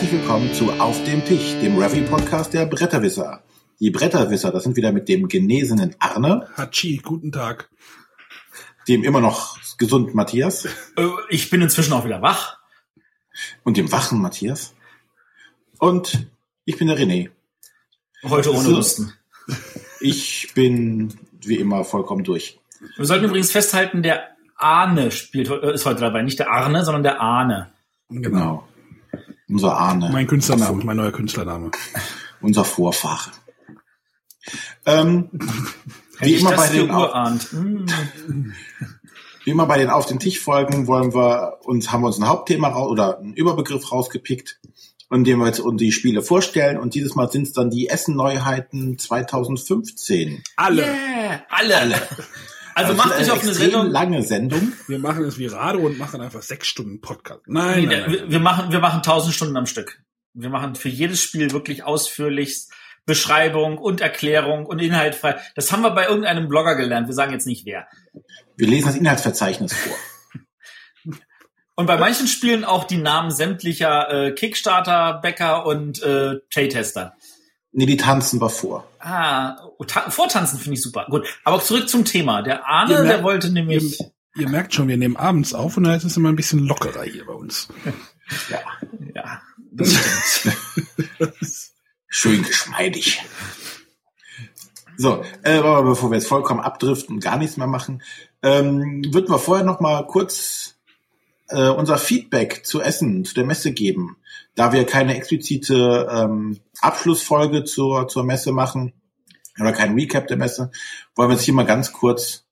herzlich willkommen zu Auf dem Tisch, dem Revy-Podcast der Bretterwisser. Die Bretterwisser, das sind wieder mit dem genesenen Arne, Hatschi, guten Tag. dem immer noch gesunden Matthias Äh, Ich bin inzwischen auch wieder wach. und dem wachen Matthias. Und ich bin der René. Heute ohne So. Husten. Ich bin wie immer vollkommen durch. Wir sollten übrigens festhalten, der Arne spielt, äh, ist heute dabei. Nicht der Arne, sondern der Arne. Genau. Unser Ahne. Mein Künstlername, mein neuer Künstlername. Unser Vorfahre. Ähm, wie, immer bei den auf. Hm. wie immer bei den Auf den Tisch Folgen wollen wir uns, haben wir uns ein Hauptthema raus, oder einen Überbegriff rausgepickt, in dem wir jetzt uns die Spiele vorstellen. Und dieses Mal sind es dann die Essen-Neuheiten 2015. Alle. Yeah, alle. Also macht euch auf eine Sendung. lange Sendung. Wir machen es wie Rado und machen einfach sechs Stunden Podcast. Nein, Nee, nein, nein. wir, wir machen, wir machen tausend Stunden am Stück. Wir machen für jedes Spiel wirklich ausführlich Beschreibung und Erklärung und Inhalt frei. Das haben wir bei irgendeinem Blogger gelernt. Wir sagen jetzt nicht wer. Wir lesen das Inhaltsverzeichnis vor. Und bei manchen Spielen auch die Namen sämtlicher äh, Kickstarter, Bäcker und äh, Playtester. Nee, die tanzen wir vor. Ah, ta vortanzen finde ich super. Gut, aber zurück zum Thema. Der Arne, Ihr merkt- der wollte nämlich. Ihr merkt schon, wir nehmen abends auf und da ist es immer ein bisschen lockerer hier bei uns. Ja. Ja, das stimmt. Schön geschmeidig. So, äh, aber bevor wir jetzt vollkommen abdriften und gar nichts mehr machen, ähm, würden wir vorher noch mal kurz äh, unser Feedback zu Essen, zu der Messe geben. Da wir keine explizite ähm, Abschlussfolge zur, zur Messe machen oder kein Recap der Messe, wollen wir jetzt hier mal ganz kurz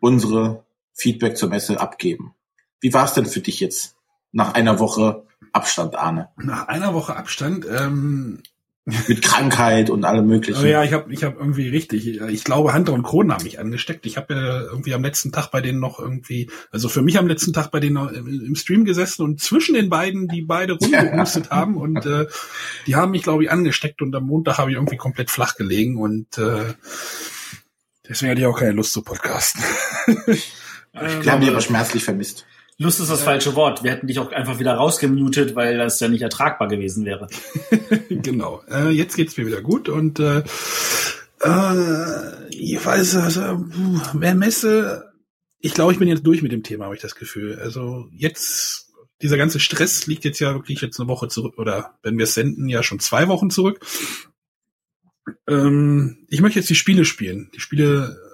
unsere Feedback zur Messe abgeben. Wie war es denn für dich jetzt nach einer Woche Abstand, Arne? Nach einer Woche Abstand, ähm, Mit Krankheit und allem möglichen. oh ja, ich habe ich hab irgendwie richtig, ich glaube, Hunter und Kronen haben mich angesteckt. Ich habe ja irgendwie am letzten Tag bei denen noch irgendwie, also für mich am letzten Tag bei denen noch im, Stream gesessen und zwischen den beiden, die beide rumgehustet haben und äh, die haben mich, glaube ich, angesteckt und am Montag habe ich irgendwie komplett flach gelegen und äh, deswegen hatte ich auch keine Lust zu podcasten. Wir haben dich aber schmerzlich vermisst. Lust ist das falsche Wort. Wir hätten dich auch einfach wieder rausgemutet, weil das ja nicht ertragbar gewesen wäre. genau. Äh, jetzt geht's mir wieder gut und äh, äh, ich weiß, also, wer Messe, ich glaube, ich bin jetzt durch mit dem Thema, habe ich das Gefühl. Also jetzt, dieser ganze Stress liegt jetzt ja wirklich jetzt eine Woche zurück, oder wenn wir es senden, ja schon zwei Wochen zurück. Ähm, ich möchte jetzt die Spiele spielen. Die Spiele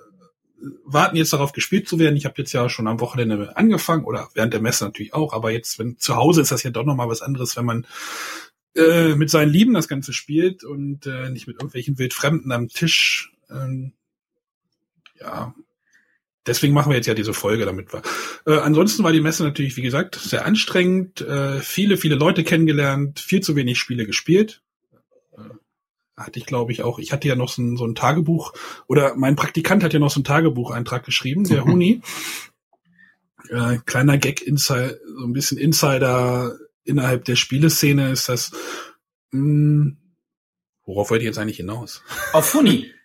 warten jetzt darauf, gespielt zu werden. Ich habe jetzt ja schon am Wochenende angefangen oder während der Messe natürlich auch, aber jetzt, wenn zu Hause ist das ja doch nochmal was anderes, wenn man äh, mit seinen Lieben das Ganze spielt und äh, nicht mit irgendwelchen Wildfremden am Tisch. Ähm, ja, deswegen machen wir jetzt ja diese Folge, damit wir. Äh, ansonsten war die Messe natürlich, wie gesagt, sehr anstrengend. Äh, viele, viele Leute kennengelernt, viel zu wenig Spiele gespielt. Hatte ich, glaube ich, auch. Ich hatte ja noch so ein, so ein Tagebuch, oder mein Praktikant hat ja noch so einen Tagebucheintrag geschrieben, der Huni. Äh, kleiner Gag, Insider, so ein bisschen Insider innerhalb der Spieleszene ist das. Mh, worauf wollte ich jetzt eigentlich hinaus? Auf Huni.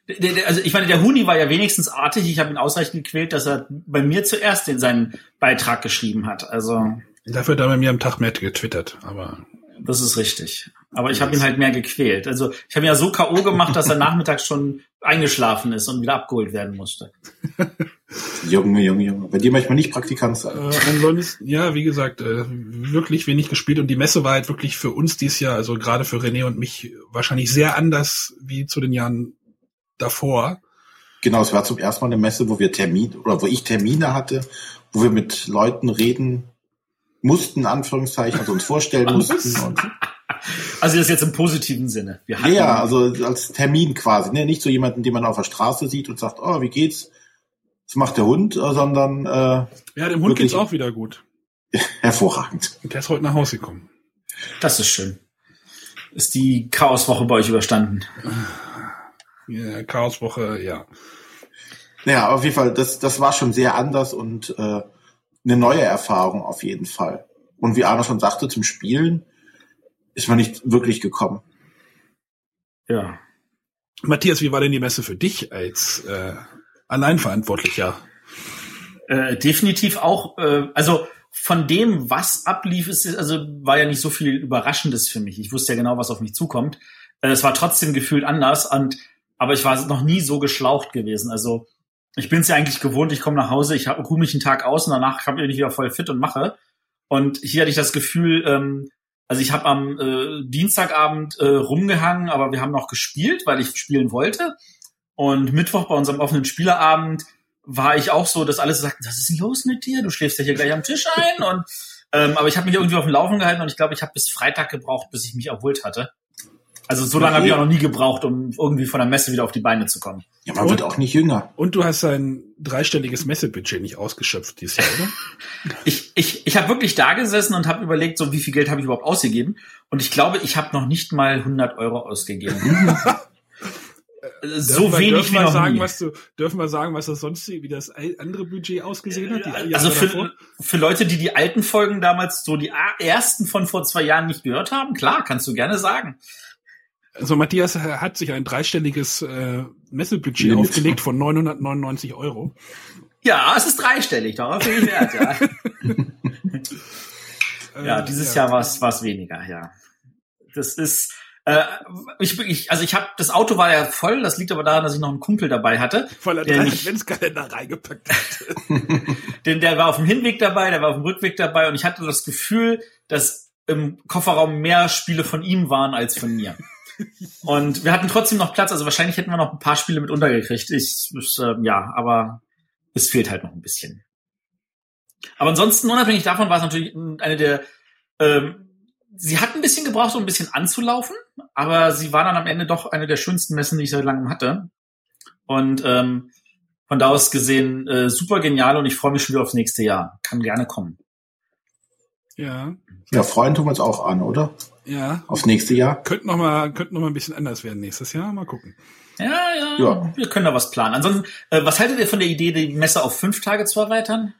Also ich meine, der Huni war ja wenigstens artig. Ich habe ihn ausreichend gequält, dass er bei mir zuerst in seinen Beitrag geschrieben hat. Also Dafür hat er bei mir am Tag mehr getwittert, aber das ist richtig. Aber ich habe ihn halt mehr gequält. Also ich habe ihn ja so K.O. gemacht, dass er nachmittags schon eingeschlafen ist und wieder abgeholt werden musste. Junge, Junge, Junge. Bei dir möchte man nicht Praktikant sein. Äh, ansonsten, ja, wie gesagt, äh, wirklich wenig gespielt und die Messe war halt wirklich für uns dieses Jahr, also gerade für René und mich, wahrscheinlich sehr anders wie zu den Jahren davor. Genau, es war zum ersten Mal eine Messe, wo wir Termin oder wo ich Termine hatte, wo wir mit Leuten reden mussten, in Anführungszeichen, also uns vorstellen mussten. Und, Also das jetzt im positiven Sinne. Wir hatten, ja, also als Termin quasi, ne? nicht so jemanden, den man auf der Straße sieht und sagt, oh, wie geht's? Was macht der Hund? Äh, Sondern äh, Ja, dem Hund geht's auch wieder gut. hervorragend. Und der ist heute nach Hause gekommen. das ist schön. Ist die Chaoswoche bei euch überstanden? Ja, Chaoswoche, ja. Ja, auf jeden Fall, das, das war schon sehr anders und äh, eine neue Erfahrung auf jeden Fall. Und wie Arno schon sagte, zum Spielen ist man nicht wirklich gekommen. Ja. Matthias, wie war denn die Messe für dich als äh, Alleinverantwortlicher? Äh, definitiv auch, äh, also von dem, was ablief, ist, also war ja nicht so viel Überraschendes für mich. Ich wusste ja genau, was auf mich zukommt. Äh, es war trotzdem gefühlt anders und aber ich war noch nie so geschlaucht gewesen. Also ich bin es ja eigentlich gewohnt, ich komme nach Hause, ich ruhe mich einen Tag aus und danach bin ich wieder voll fit und mache. Und hier hatte ich das Gefühl, ähm, also ich habe am äh, Dienstagabend äh, rumgehangen, aber wir haben noch gespielt, weil ich spielen wollte. Und Mittwoch bei unserem offenen Spielerabend war ich auch so, dass alle so sagten, was ist denn los mit dir? Du schläfst ja hier gleich am Tisch ein. Und ähm, aber ich habe mich irgendwie auf dem Laufen gehalten und ich glaube, ich habe bis Freitag gebraucht, bis ich mich erholt hatte. Also so lange habe ich auch noch nie gebraucht, um irgendwie von der Messe wieder auf die Beine zu kommen. Ja, man und, wird auch nicht jünger. Und du hast ein dreistelliges Messebudget nicht ausgeschöpft dieses Jahr, oder? ich ich, ich habe wirklich da gesessen und habe überlegt, so wie viel Geld habe ich überhaupt ausgegeben. Und ich glaube, ich habe noch nicht mal 100 Euro ausgegeben. so wir, wenig wie noch sagen, nie. Was du, dürfen wir sagen, was das sonst wie das andere Budget ausgesehen hat? also für, für Leute, die die alten Folgen damals so die ersten von vor zwei Jahren nicht gehört haben, klar, kannst du gerne sagen. Also Matthias hat sich ein dreistelliges äh, Messebudget aufgelegt von 999 Euro. Ja, es ist dreistellig, darauf bin ich wert, ja. ja, dieses ja. Jahr war es weniger, ja. Das ist, äh, ich, ich, also ich habe das Auto war ja voll, das liegt aber daran, dass ich noch einen Kumpel dabei hatte. Voller drei Adventskalender reingepackt hat. denn der war auf dem Hinweg dabei, der war auf dem Rückweg dabei und ich hatte das Gefühl, dass im Kofferraum mehr Spiele von ihm waren als von mir. Und wir hatten trotzdem noch Platz, also wahrscheinlich hätten wir noch ein paar Spiele mit untergekriegt. Ich, ich äh, ja, aber es fehlt halt noch ein bisschen. Aber ansonsten, unabhängig davon, war es natürlich eine der ähm, sie hat ein bisschen gebraucht, um ein bisschen anzulaufen, aber sie war dann am Ende doch eine der schönsten Messen, die ich seit langem hatte. Und ähm, von da aus gesehen äh, super genial und ich freue mich schon wieder aufs nächste Jahr. Kann gerne kommen. Ja. Ja, freuen tun wir uns auch an, oder? Ja. Aufs nächste Jahr. Könnte noch mal, könnte noch mal ein bisschen anders werden nächstes Jahr. Mal gucken. Ja, ja. ja. Wir können da was planen. Ansonsten, äh, was haltet ihr von der Idee, die Messe auf fünf Tage zu erweitern?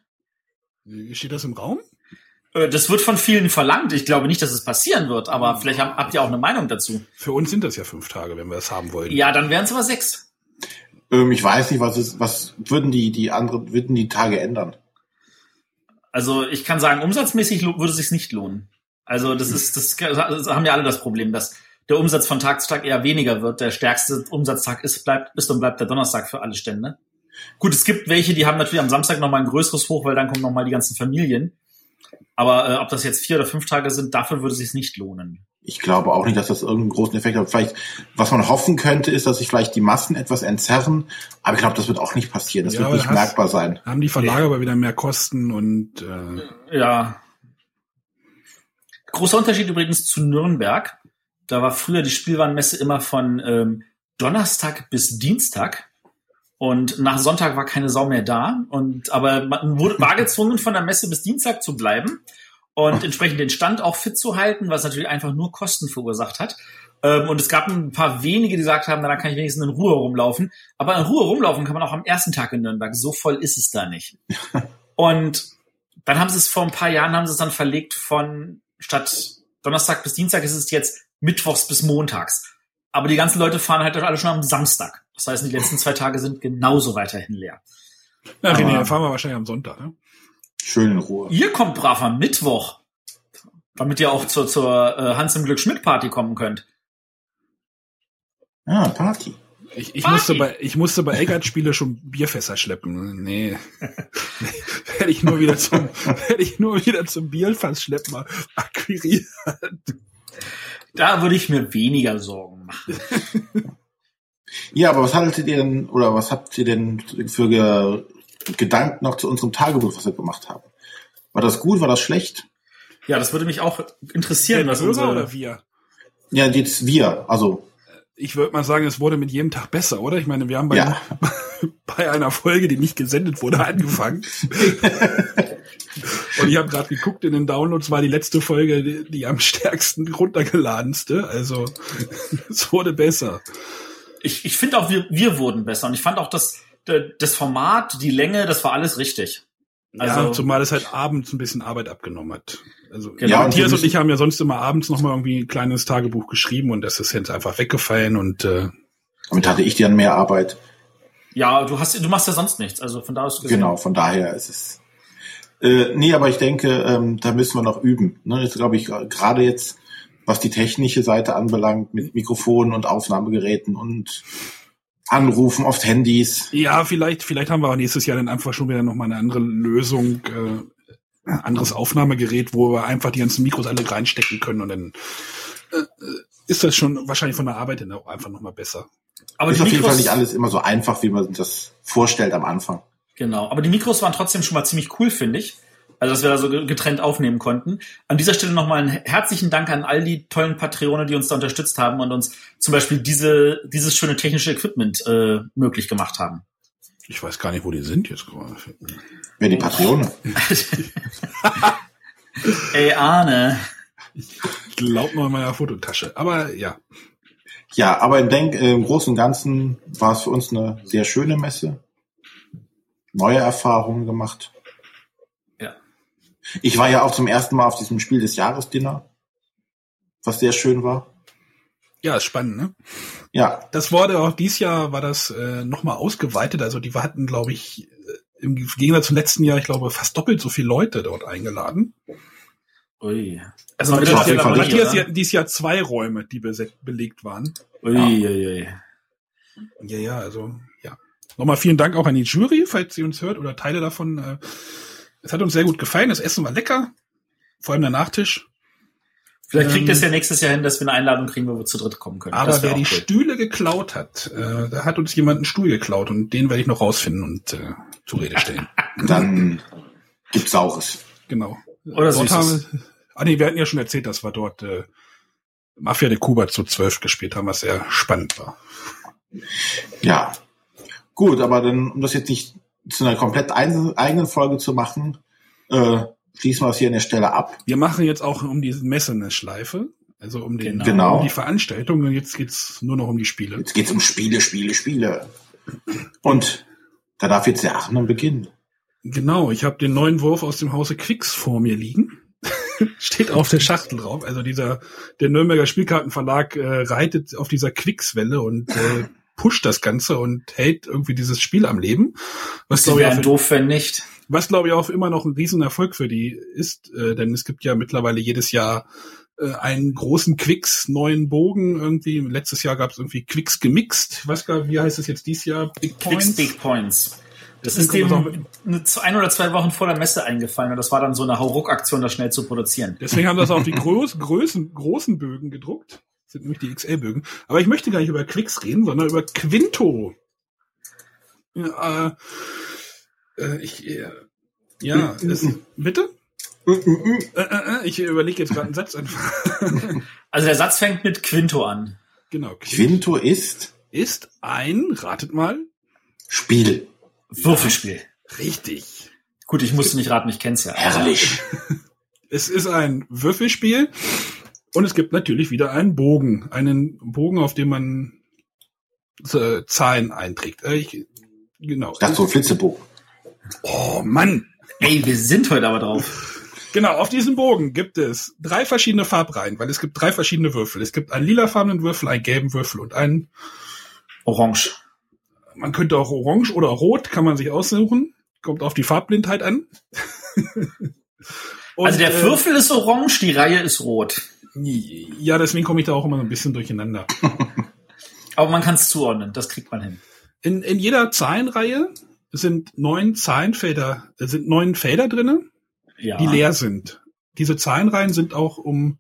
Steht das im Raum? Äh, das wird von vielen verlangt. Ich glaube nicht, dass es passieren wird, aber vielleicht habt ihr auch eine Meinung dazu. Für uns sind das ja fünf Tage, wenn wir es haben wollen. Ja, dann wären es aber sechs. Ähm, ich weiß nicht, was ist, was würden die, die anderen, würden die Tage ändern? Also ich kann sagen, umsatzmäßig würde es sich nicht lohnen. Also das ist, das, das haben ja alle das Problem, dass der Umsatz von Tag zu Tag eher weniger wird. Der stärkste Umsatztag ist, bleibt, ist und bleibt der Donnerstag für alle Stände. Gut, es gibt welche, die haben natürlich am Samstag nochmal ein größeres Hoch, weil dann kommen nochmal die ganzen Familien. Aber äh, ob das jetzt vier oder fünf Tage sind, dafür würde es sich nicht lohnen. Ich glaube auch nicht, dass das irgendeinen großen Effekt hat. Vielleicht, was man hoffen könnte, ist, dass sich vielleicht die Massen etwas entzerren. Aber ich glaube, das wird auch nicht passieren. Das ja, wird nicht hast, merkbar sein. Haben die Verlage aber wieder mehr Kosten und äh ja. Großer Unterschied übrigens zu Nürnberg. Da war früher die Spielwarenmesse immer von ähm, Donnerstag bis Dienstag. Und nach Sonntag war keine Sau mehr da. Und aber man wurde, war gezwungen, von der Messe bis Dienstag zu bleiben und entsprechend den Stand auch fit zu halten, was natürlich einfach nur Kosten verursacht hat. Ähm, und es gab ein paar wenige, die gesagt haben, na, dann kann ich wenigstens in Ruhe rumlaufen. Aber in Ruhe rumlaufen kann man auch am ersten Tag in Nürnberg. So voll ist es da nicht. und dann haben sie es vor ein paar Jahren haben sie es dann verlegt von statt Donnerstag bis Dienstag ist es jetzt Mittwochs bis Montags. Aber die ganzen Leute fahren halt alle schon am Samstag. Das heißt, die letzten zwei Tage sind genauso weiterhin leer. Ja, René, dann fahren wir wahrscheinlich am Sonntag, ne? Schön in Ruhe. Ihr kommt brav am Mittwoch. Damit ihr auch zur, zur äh, Hans im Glück Schmidt Party kommen könnt. Ah, Party. Ich, ich, musste bei, ich musste bei Eggert-Spiele schon Bierfässer schleppen. Nee. werde ich nur wieder zum, werde ich nur wieder zum Bierfass schleppen akquiriert. Da würde ich mir weniger Sorgen machen. ja, aber was haltet ihr denn, oder was habt ihr denn für Ge Gedanken noch zu unserem Tagebuch, was wir gemacht haben? War das gut, war das schlecht? Ja, das würde mich auch interessieren. Der was unsere... oder wir? Ja, jetzt wir, also. Ich würde mal sagen, es wurde mit jedem Tag besser, oder? Ich meine, wir haben bei, ja. bei einer Folge, die nicht gesendet wurde, angefangen. Und ich habe gerade geguckt, in den Downloads war die letzte Folge die, die am stärksten runtergeladenste. Also es wurde besser. Ich, ich finde auch, wir, wir wurden besser. Und ich fand auch das, das Format, die Länge, das war alles richtig. Also, ja, zumal es halt abends ein bisschen Arbeit abgenommen hat. Also genau, Matthias und ich haben ja sonst immer abends noch mal irgendwie ein kleines Tagebuch geschrieben und das ist jetzt einfach weggefallen und äh, damit hatte ich dann mehr Arbeit. Ja, du hast, du machst ja sonst nichts. Also von da aus gesehen. Genau, von daher ist es Äh, nee, aber ich denke, ähm, da müssen wir noch üben. Ne? Jetzt glaube ich, gerade jetzt, was die technische Seite anbelangt, mit Mikrofonen und Aufnahmegeräten und Anrufen auf Handys. Ja, vielleicht, vielleicht haben wir auch nächstes Jahr dann einfach schon wieder nochmal eine andere Lösung, äh, anderes Aufnahmegerät, wo wir einfach die ganzen Mikros alle reinstecken können und dann äh, ist das schon wahrscheinlich von der Arbeit dann auch einfach nochmal besser. Aber ist auf jeden Fall nicht alles immer so einfach, wie man das vorstellt am Anfang. Genau, aber die Mikros waren trotzdem schon mal ziemlich cool, finde ich. Also, dass wir da so getrennt aufnehmen konnten. An dieser Stelle nochmal einen herzlichen Dank an all die tollen Patrone, die uns da unterstützt haben und uns zum Beispiel diese, dieses schöne technische Equipment äh, möglich gemacht haben. Ich weiß gar nicht, wo die sind jetzt gerade. Wer die Patrone? Ey, Arne. Ich glaube noch in meiner Fototasche. Aber ja. Ja, aber ich denke, im Großen und Ganzen war es für uns eine sehr schöne Messe. Neue Erfahrungen gemacht. Ja. Ich war ja auch zum ersten Mal auf diesem Spiel des Jahres Dinner, was sehr schön war. Ja, ist spannend, ne? Ja. Das wurde auch dieses Jahr war das äh, nochmal ausgeweitet. Also die hatten, glaube ich, äh, im Gegensatz zum letzten Jahr, ich glaube, fast doppelt so viele Leute dort eingeladen. Ui. Also man hat dieses Jahr, dieses Jahr zwei Räume, die belegt waren. Ui, ui, ui. Ja, ja, also ja. Nochmal vielen Dank auch an die Jury, falls sie uns hört oder Teile davon. äh, Es hat uns sehr gut gefallen. Das Essen war lecker, vor allem der Nachtisch. Vielleicht kriegt Ähm, es ja nächstes Jahr hin, dass wir eine Einladung kriegen, wo wir zu dritt kommen können. Aber wer die cool. Stühle geklaut hat, äh, da hat uns jemand einen Stuhl geklaut und den werde ich noch rausfinden und äh, zur Rede stellen. Dann gibt's Saures. genau. Oder dort haben, ah nee, wir hatten ja schon erzählt, dass wir dort äh, Mafia de Cuba zu zwölf gespielt haben, was sehr spannend war. Ja. Gut, aber dann, um das jetzt nicht zu einer komplett eigenen Folge zu machen, äh, schließen wir es hier an der Stelle ab. Wir machen jetzt auch um diese Messe eine Schleife, also um, den, Genau. um die Veranstaltung und jetzt geht's nur noch um die Spiele. Jetzt geht's um Spiele, Spiele, Spiele. Und da darf jetzt der Achnen beginnen. Genau, ich habe den neuen Wurf aus dem Hause Quicks vor mir liegen. Steht auf der Schachtel drauf. Also dieser der Nürnberger Spielkartenverlag äh, reitet auf dieser Quicks-Welle und äh, pusht das Ganze und hält irgendwie dieses Spiel am Leben. Was glaube ich, auch- doof, wenn nicht. was glaube ich auch immer noch ein Riesenerfolg für die ist, äh, denn es gibt ja mittlerweile jedes Jahr äh, einen großen Quicks neuen Bogen irgendwie. Letztes Jahr gab es irgendwie Quicks gemixt. Ich weiß gar nicht, wie heißt es jetzt dieses Jahr? Big Quicks Points. Big Points. Das Deswegen ist dem ein oder zwei Wochen vor der Messe eingefallen und das war dann so eine Hauruck-Aktion, das schnell zu produzieren. Deswegen haben das auch die groß, großen, großen Bögen gedruckt. Das sind nämlich die XL-Bögen. Aber ich möchte gar nicht über Quicks reden, sondern über Quinto. Ja, äh, äh, ich, äh, ja, es, bitte? Äh, äh, äh, ich überlege jetzt gerade einen Satz einfach. Also der Satz fängt mit Quinto an. genau. Quinto Quinto ist ist ein, ratet mal, Spiel. Würfelspiel. richtig. Gut, ich musste nicht raten, ich kenn's ja. Herrlich. Es ist ein Würfelspiel und es gibt natürlich wieder einen Bogen. Einen Bogen, auf dem man äh, Zahlen einträgt. Äh, ich, genau. Ich dachte so ein Flitzebogen. Oh Mann. Ey, wir sind heute aber drauf. Genau, auf diesem Bogen gibt es drei verschiedene Farbreihen, weil es gibt drei verschiedene Würfel. Es gibt einen lilafarbenen Würfel, einen gelben Würfel und einen, Orange. man könnte auch orange oder rot, kann man sich aussuchen. Kommt auf die Farbblindheit an. Und, also der äh, Würfel ist orange, die Reihe ist rot. Ja, deswegen komme ich da auch immer so ein bisschen durcheinander. Aber man kann es zuordnen, das kriegt man hin. In, in jeder Zahlenreihe sind neun Zahlenfelder, äh, sind neun Felder drinne, Ja. die leer sind. Diese Zahlenreihen sind auch um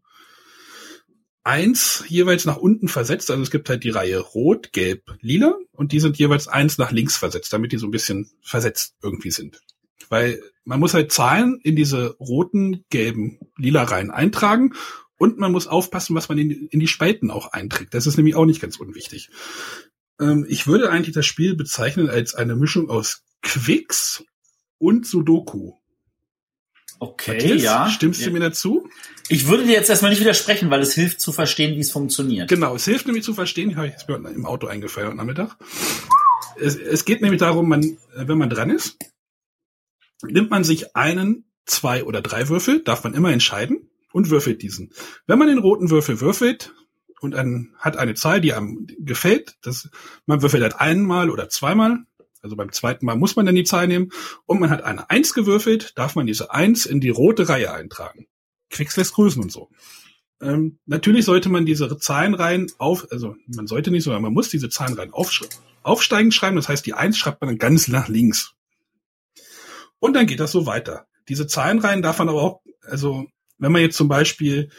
eins jeweils nach unten versetzt. Also es gibt halt die Reihe Rot, Gelb, Lila und die sind jeweils eins nach links versetzt, damit die so ein bisschen versetzt irgendwie sind. Weil man muss halt Zahlen in diese roten, gelben, lila Reihen eintragen und man muss aufpassen, was man in, in die Spalten auch einträgt. Das ist nämlich auch nicht ganz unwichtig. Ähm, ich würde eigentlich das Spiel bezeichnen als eine Mischung aus Quicks und Sudoku. Okay, Matthias, ja. Stimmst du Ja. mir dazu? Ich würde dir jetzt erstmal nicht widersprechen, weil es hilft zu verstehen, wie es funktioniert. Genau, es hilft nämlich zu verstehen, habe ich jetzt mir im Auto eingefallen heute Nachmittag. Es, es geht nämlich darum, man, wenn man dran ist, nimmt man sich einen, zwei oder drei Würfel, darf man immer entscheiden und würfelt diesen. Wenn man den roten Würfel würfelt und ein, hat eine Zahl, die einem gefällt, das, man würfelt halt einmal oder zweimal, Also beim zweiten Mal muss man dann die Zahl nehmen und man hat eine Eins gewürfelt, darf man diese Eins in die rote Reihe eintragen. Quicks lässt grüßen und so. Ähm, natürlich sollte man diese Zahlenreihen auf, also man sollte nicht, sondern man muss diese Zahlenreihen aufsch aufsteigend schreiben. Das heißt, die Eins schreibt man dann ganz nach links. Und dann geht das so weiter. Diese Zahlenreihen darf man aber auch, also wenn man jetzt zum Beispiel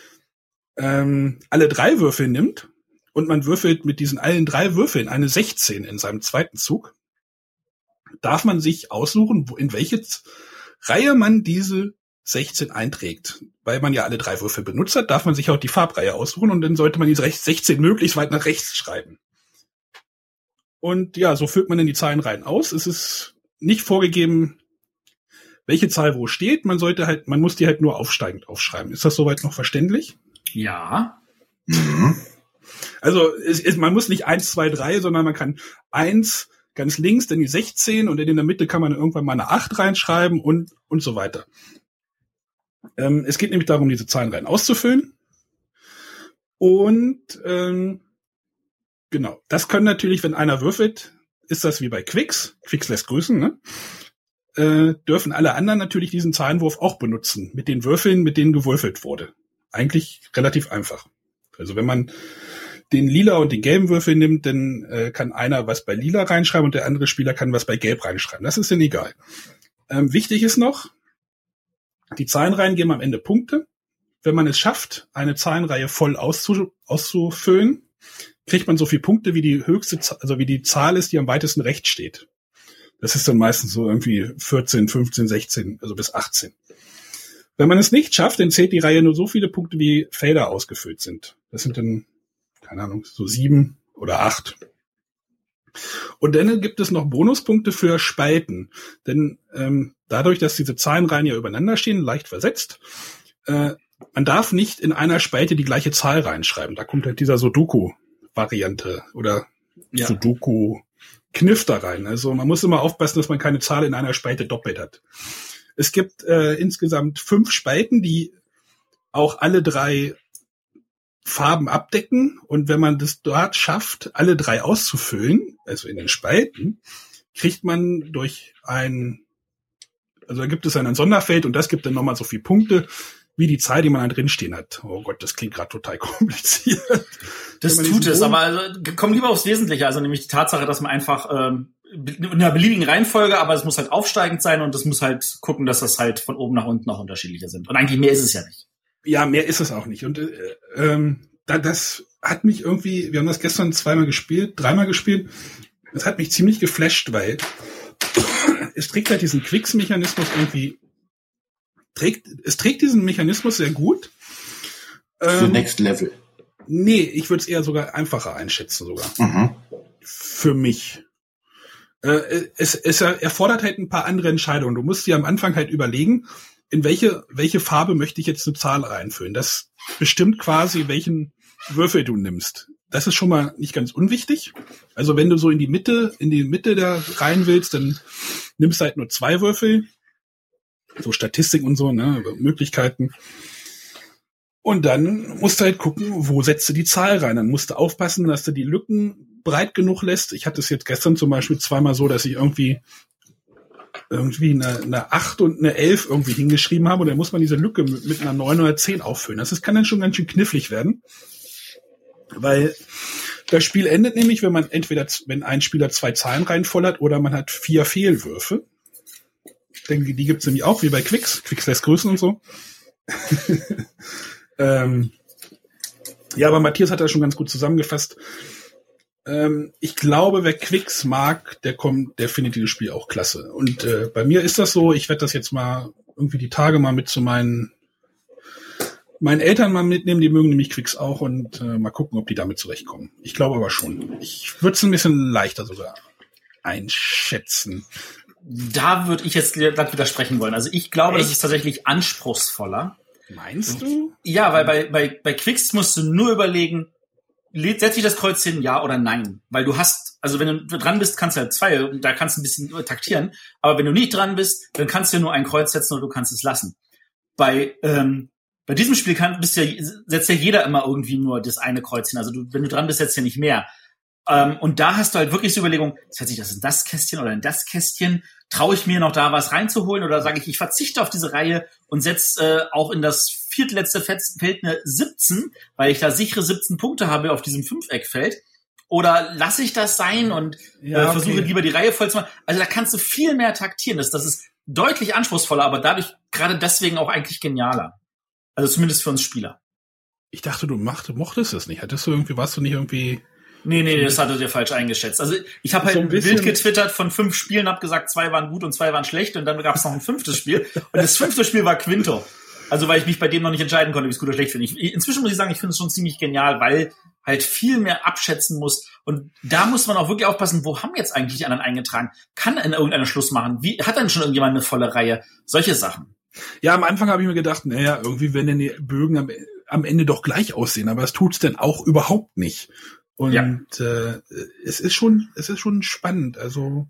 ähm, alle drei Würfel nimmt und man würfelt mit diesen allen drei Würfeln eine 16 in seinem zweiten Zug, darf man sich aussuchen, wo, in welche Reihe man diese 16 einträgt. Weil man ja alle drei Würfel benutzt hat, darf man sich auch die Farbreihe aussuchen und dann sollte man diese 16 möglichst weit nach rechts schreiben. Und ja, so füllt man dann die Zahlenreihen aus. Es ist nicht vorgegeben, welche Zahl wo steht. Man sollte halt, man muss die halt nur aufsteigend aufschreiben. Ist das soweit noch verständlich? Ja. Mhm. Also es, es, man muss nicht eins, zwei, drei, sondern man kann eins ganz links, dann die 16 und in der Mitte kann man irgendwann mal eine 8 reinschreiben und, und so weiter. Ähm, es geht nämlich darum, diese Zahlenreihen auszufüllen. Und ähm, genau, das können natürlich, wenn einer würfelt, ist das wie bei Quicks. Quicks lässt grüßen, ne? Äh, dürfen alle anderen natürlich diesen Zahlenwurf auch benutzen, mit den Würfeln, mit denen gewürfelt wurde. Eigentlich relativ einfach. Also wenn man den lila und den gelben Würfel nimmt, dann äh, kann einer was bei lila reinschreiben und der andere Spieler kann was bei gelb reinschreiben. Das ist dann egal. Ähm, wichtig ist noch, die Zahlenreihen geben am Ende Punkte. Wenn man es schafft, eine Zahlenreihe voll auszu auszufüllen, kriegt man so viele Punkte, wie die höchste, also wie die Zahl ist, die am weitesten rechts steht. Das ist dann meistens so irgendwie 14, 15, 16, also bis 18. Wenn man es nicht schafft, dann zählt die Reihe nur so viele Punkte, wie Felder ausgefüllt sind. Das sind dann, keine Ahnung, so sieben oder acht. Und dann gibt es noch Bonuspunkte für Spalten. Denn ähm, dadurch, dass diese Zahlenreihen ja übereinander stehen, leicht versetzt, äh, man darf nicht in einer Spalte die gleiche Zahl reinschreiben. Da kommt halt dieser Sudoku-Variante oder ja. Sudoku-Kniff da rein. Also man muss immer aufpassen, dass man keine Zahl in einer Spalte doppelt hat. Es gibt äh, insgesamt fünf Spalten, die auch alle drei Farben abdecken und wenn man das dort schafft, alle drei auszufüllen, also in den Spalten, kriegt man durch ein, also da gibt es ein Sonderfeld und das gibt dann nochmal so viele Punkte, wie die Zahl, die man da drin stehen hat. Oh Gott, das klingt gerade total kompliziert. Das tut es, aber also, komm lieber aufs Wesentliche, also nämlich die Tatsache, dass man einfach ähm, in einer beliebigen Reihenfolge, aber es muss halt aufsteigend sein und es muss halt gucken, dass das halt von oben nach unten noch unterschiedlicher sind. Und eigentlich mehr ist es ja nicht. Ja, mehr ist es auch nicht. Und äh, ähm, da, das hat mich irgendwie, wir haben das gestern zweimal gespielt, dreimal gespielt. Das hat mich ziemlich geflasht, weil es trägt halt diesen Quicks-Mechanismus irgendwie, trägt, es trägt diesen Mechanismus sehr gut. Für ähm, Next Level. Nee, ich würde es eher sogar einfacher einschätzen sogar. Mhm. Für mich. Äh, es, es erfordert halt ein paar andere Entscheidungen. Du musst dir am Anfang halt überlegen, in welche, welche Farbe möchte ich jetzt eine Zahl reinfüllen. Das bestimmt quasi, welchen Würfel du nimmst. Das ist schon mal nicht ganz unwichtig. Also wenn du so in die Mitte, in die Mitte da rein willst, dann nimmst du halt nur zwei Würfel. So Statistik und so, ne, Möglichkeiten. Und dann musst du halt gucken, wo setzt du die Zahl rein. Dann musst du aufpassen, dass du die Lücken breit genug lässt. Ich hatte es jetzt gestern zum Beispiel zweimal so, dass ich irgendwie irgendwie eine, eine 8 und eine 11 irgendwie hingeschrieben habe und dann muss man diese Lücke mit, mit einer 9 oder 10 auffüllen. Das ist, kann dann schon ganz schön knifflig werden. Weil das Spiel endet nämlich, wenn man entweder, wenn ein Spieler zwei Zahlen reinvollert oder man hat vier Fehlwürfe. Denn die gibt's nämlich auch, wie bei Quicks. Quicks lässt Größen und so. ähm, ja, aber Matthias hat das schon ganz gut zusammengefasst. Ähm, ich glaube, wer Quicks mag, der kommt, der findet dieses Spiel auch klasse. Und äh, bei mir ist das so, ich werde das jetzt mal irgendwie die Tage mal mit zu meinen meinen Eltern mal mitnehmen, die mögen nämlich Quicks auch und äh, mal gucken, ob die damit zurechtkommen. Ich glaube aber schon. Ich würde es ein bisschen leichter sogar einschätzen. Da würde ich jetzt widersprechen wollen. Also ich glaube, Echt? das ist tatsächlich anspruchsvoller. Meinst du? Ja, weil bei, bei, bei Quicks musst du nur überlegen, setze ich das Kreuz hin, ja oder nein? Weil du hast, also wenn du dran bist, kannst du halt zwei, da kannst du ein bisschen taktieren. Aber wenn du nicht dran bist, dann kannst du nur ein Kreuz setzen oder du kannst es lassen. Bei ähm, bei diesem Spiel kann, bist ja, setzt ja jeder immer irgendwie nur das eine Kreuz hin. Also du, wenn du dran bist, setzt ja nicht mehr. Ähm, und da hast du halt wirklich so Überlegung, setze ich das in das Kästchen oder in das Kästchen? Traue ich mir noch da was reinzuholen oder sage ich, ich verzichte auf diese Reihe und setze äh, auch in das viertletzte Feld eine 17, weil ich da sichere 17 Punkte habe auf diesem Fünfeckfeld? Oder lasse ich das sein und ja, äh, versuche okay. lieber die Reihe voll zu machen? Also da kannst du viel mehr taktieren. Das, das ist deutlich anspruchsvoller, aber dadurch gerade deswegen auch eigentlich genialer. Also zumindest für uns Spieler. Ich dachte, du macht, mochtest es nicht. Hattest du irgendwie, warst du nicht irgendwie Nee, nee, das hattet ihr falsch eingeschätzt. Also ich habe halt so ein Bild getwittert von fünf Spielen, hab gesagt, zwei waren gut und zwei waren schlecht und dann gab es noch ein fünftes Spiel. Und das fünfte Spiel war Quinto. Also weil ich mich bei dem noch nicht entscheiden konnte, wie es gut oder schlecht finde. Ich, inzwischen muss ich sagen, ich finde es schon ziemlich genial, weil halt viel mehr abschätzen muss. Und da muss man auch wirklich aufpassen, wo haben jetzt eigentlich die anderen eingetragen? Kann in irgendeiner Schluss machen? Wie hat dann schon irgendjemand eine volle Reihe? Solche Sachen. Ja, am Anfang habe ich mir gedacht, naja, irgendwie werden denn die Bögen am, am Ende doch gleich aussehen, aber es tut's denn auch überhaupt nicht. Und ja. äh, es ist schon, es ist schon spannend. Also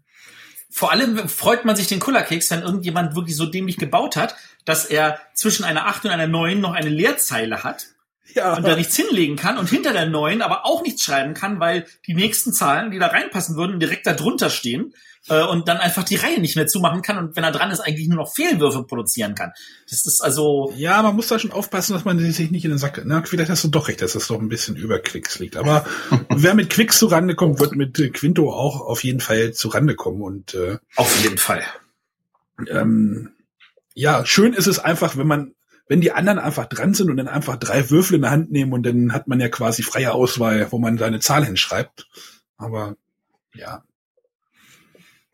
vor allem freut man sich den Kullerkeks, wenn irgendjemand wirklich so dämlich gebaut hat, dass er zwischen einer 8 und einer 9 noch eine Leerzeile hat. Ja. Und da nichts hinlegen kann und hinter der 9 aber auch nichts schreiben kann, weil die nächsten Zahlen, die da reinpassen würden, direkt da drunter stehen äh, und dann einfach die Reihe nicht mehr zumachen kann und wenn er dran ist, eigentlich nur noch Fehlwürfe produzieren kann. Das ist also. Ja, man muss da schon aufpassen, dass man sich nicht in den Sack. Na, vielleicht hast du doch recht, dass das doch ein bisschen über Quicks liegt. Aber wer mit Quicks zurande kommt, wird mit Quinto auch auf jeden Fall zurande kommen. Und äh, auf jeden Fall. Ähm, ja, schön ist es einfach, wenn man wenn die anderen einfach dran sind und dann einfach drei Würfel in der Hand nehmen und dann hat man ja quasi freie Auswahl, wo man seine Zahl hinschreibt. Aber ja,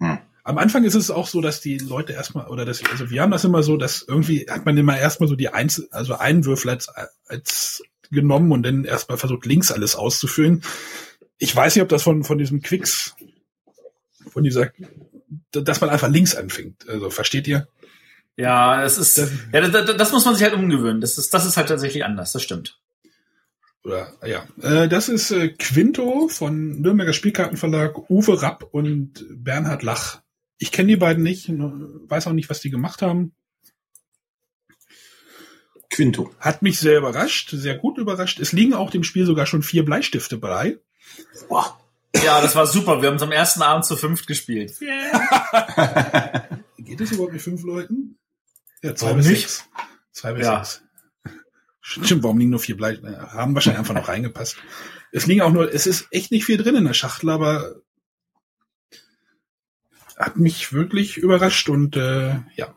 hm. Am Anfang ist es auch so, dass die Leute erstmal, oder dass, also wir haben das immer so, dass irgendwie hat man immer erstmal so die Einzel, also einen Würfel als, als genommen und dann erstmal versucht, links alles auszufüllen. Ich weiß nicht, ob das von, von diesem Quicks, von dieser, dass man einfach links anfängt. Also, versteht ihr? Ja, es ist, das, ja, das, das, muss man sich halt umgewöhnen. Das ist, das ist halt tatsächlich anders. Das stimmt. Oder, ja, äh, das ist äh, Quinto von Nürnberger Spielkartenverlag, Uwe Rapp und Bernhard Lach. Ich kenne die beiden nicht, weiß auch nicht, was die gemacht haben. Quinto. Hat mich sehr überrascht, sehr gut überrascht. Es liegen auch dem Spiel sogar schon vier Bleistifte bei. Boah. Ja, das war super. Wir haben es am ersten Abend zu fünft gespielt. Yeah. Geht es überhaupt mit fünf Leuten? Ja, zwei Warum bis nicht? sechs. Zwei bis ja. sechs. Stimmt, warum liegen nur vier Blei? Haben wahrscheinlich einfach noch reingepasst. Es liegen auch nur, es ist echt nicht viel drin in der Schachtel, aber hat mich wirklich überrascht und äh, ja.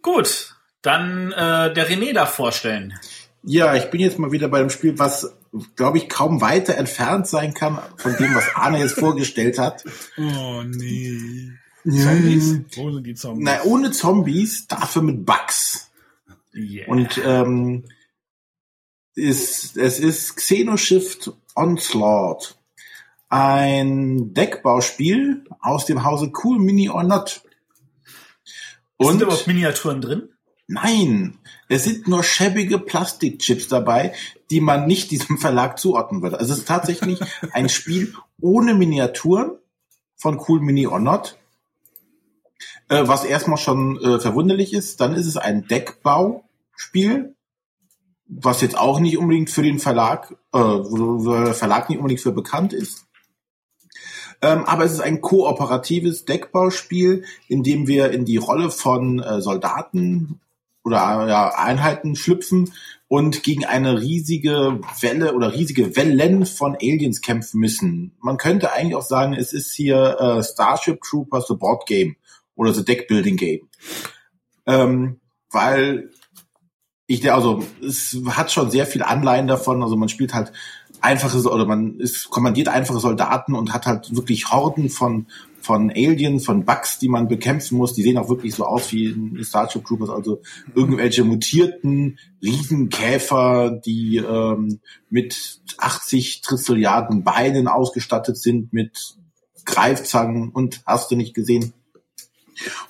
Gut, dann äh, der René da vorstellen. Ja, ich bin jetzt mal wieder bei dem Spiel, was, glaube ich, kaum weiter entfernt sein kann von dem, was Arne jetzt vorgestellt hat. Oh nee. Zombies? Wo sind die Zombies? Na, ohne Zombies, dafür mit Bugs. Yeah. Und ähm, ist, es ist Xenoshift Onslaught. Ein Deckbauspiel aus dem Hause Cool Mini or Not. Und sind überhaupt Miniaturen drin? Nein, es sind nur schäbige Plastikchips dabei, die man nicht diesem Verlag zuordnen würde. Also es ist tatsächlich ein Spiel ohne Miniaturen von Cool Mini or Not äh, was erstmal schon äh, verwunderlich ist. Dann ist es ein Deckbauspiel, was jetzt auch nicht unbedingt für den Verlag, äh, wo, der Verlag nicht unbedingt für bekannt ist. Ähm, aber es ist ein kooperatives Deckbauspiel, in dem wir in die Rolle von äh, Soldaten oder ja, Einheiten schlüpfen und gegen eine riesige Welle oder riesige Wellen von Aliens kämpfen müssen. Man könnte eigentlich auch sagen, es ist hier äh, Starship Troopers The Board Game oder The Deck Building Game. Ähm, weil ich, also es hat schon sehr viel Anleihen davon. Also man spielt halt einfache oder man ist kommandiert einfache Soldaten und hat halt wirklich Horden von von Aliens, von Bugs, die man bekämpfen muss. Die sehen auch wirklich so aus wie in Starship Troopers, also irgendwelche mutierten Riesenkäfer, die ähm, mit 80 Trilliarden Beinen ausgestattet sind, mit Greifzangen und hast du nicht gesehen.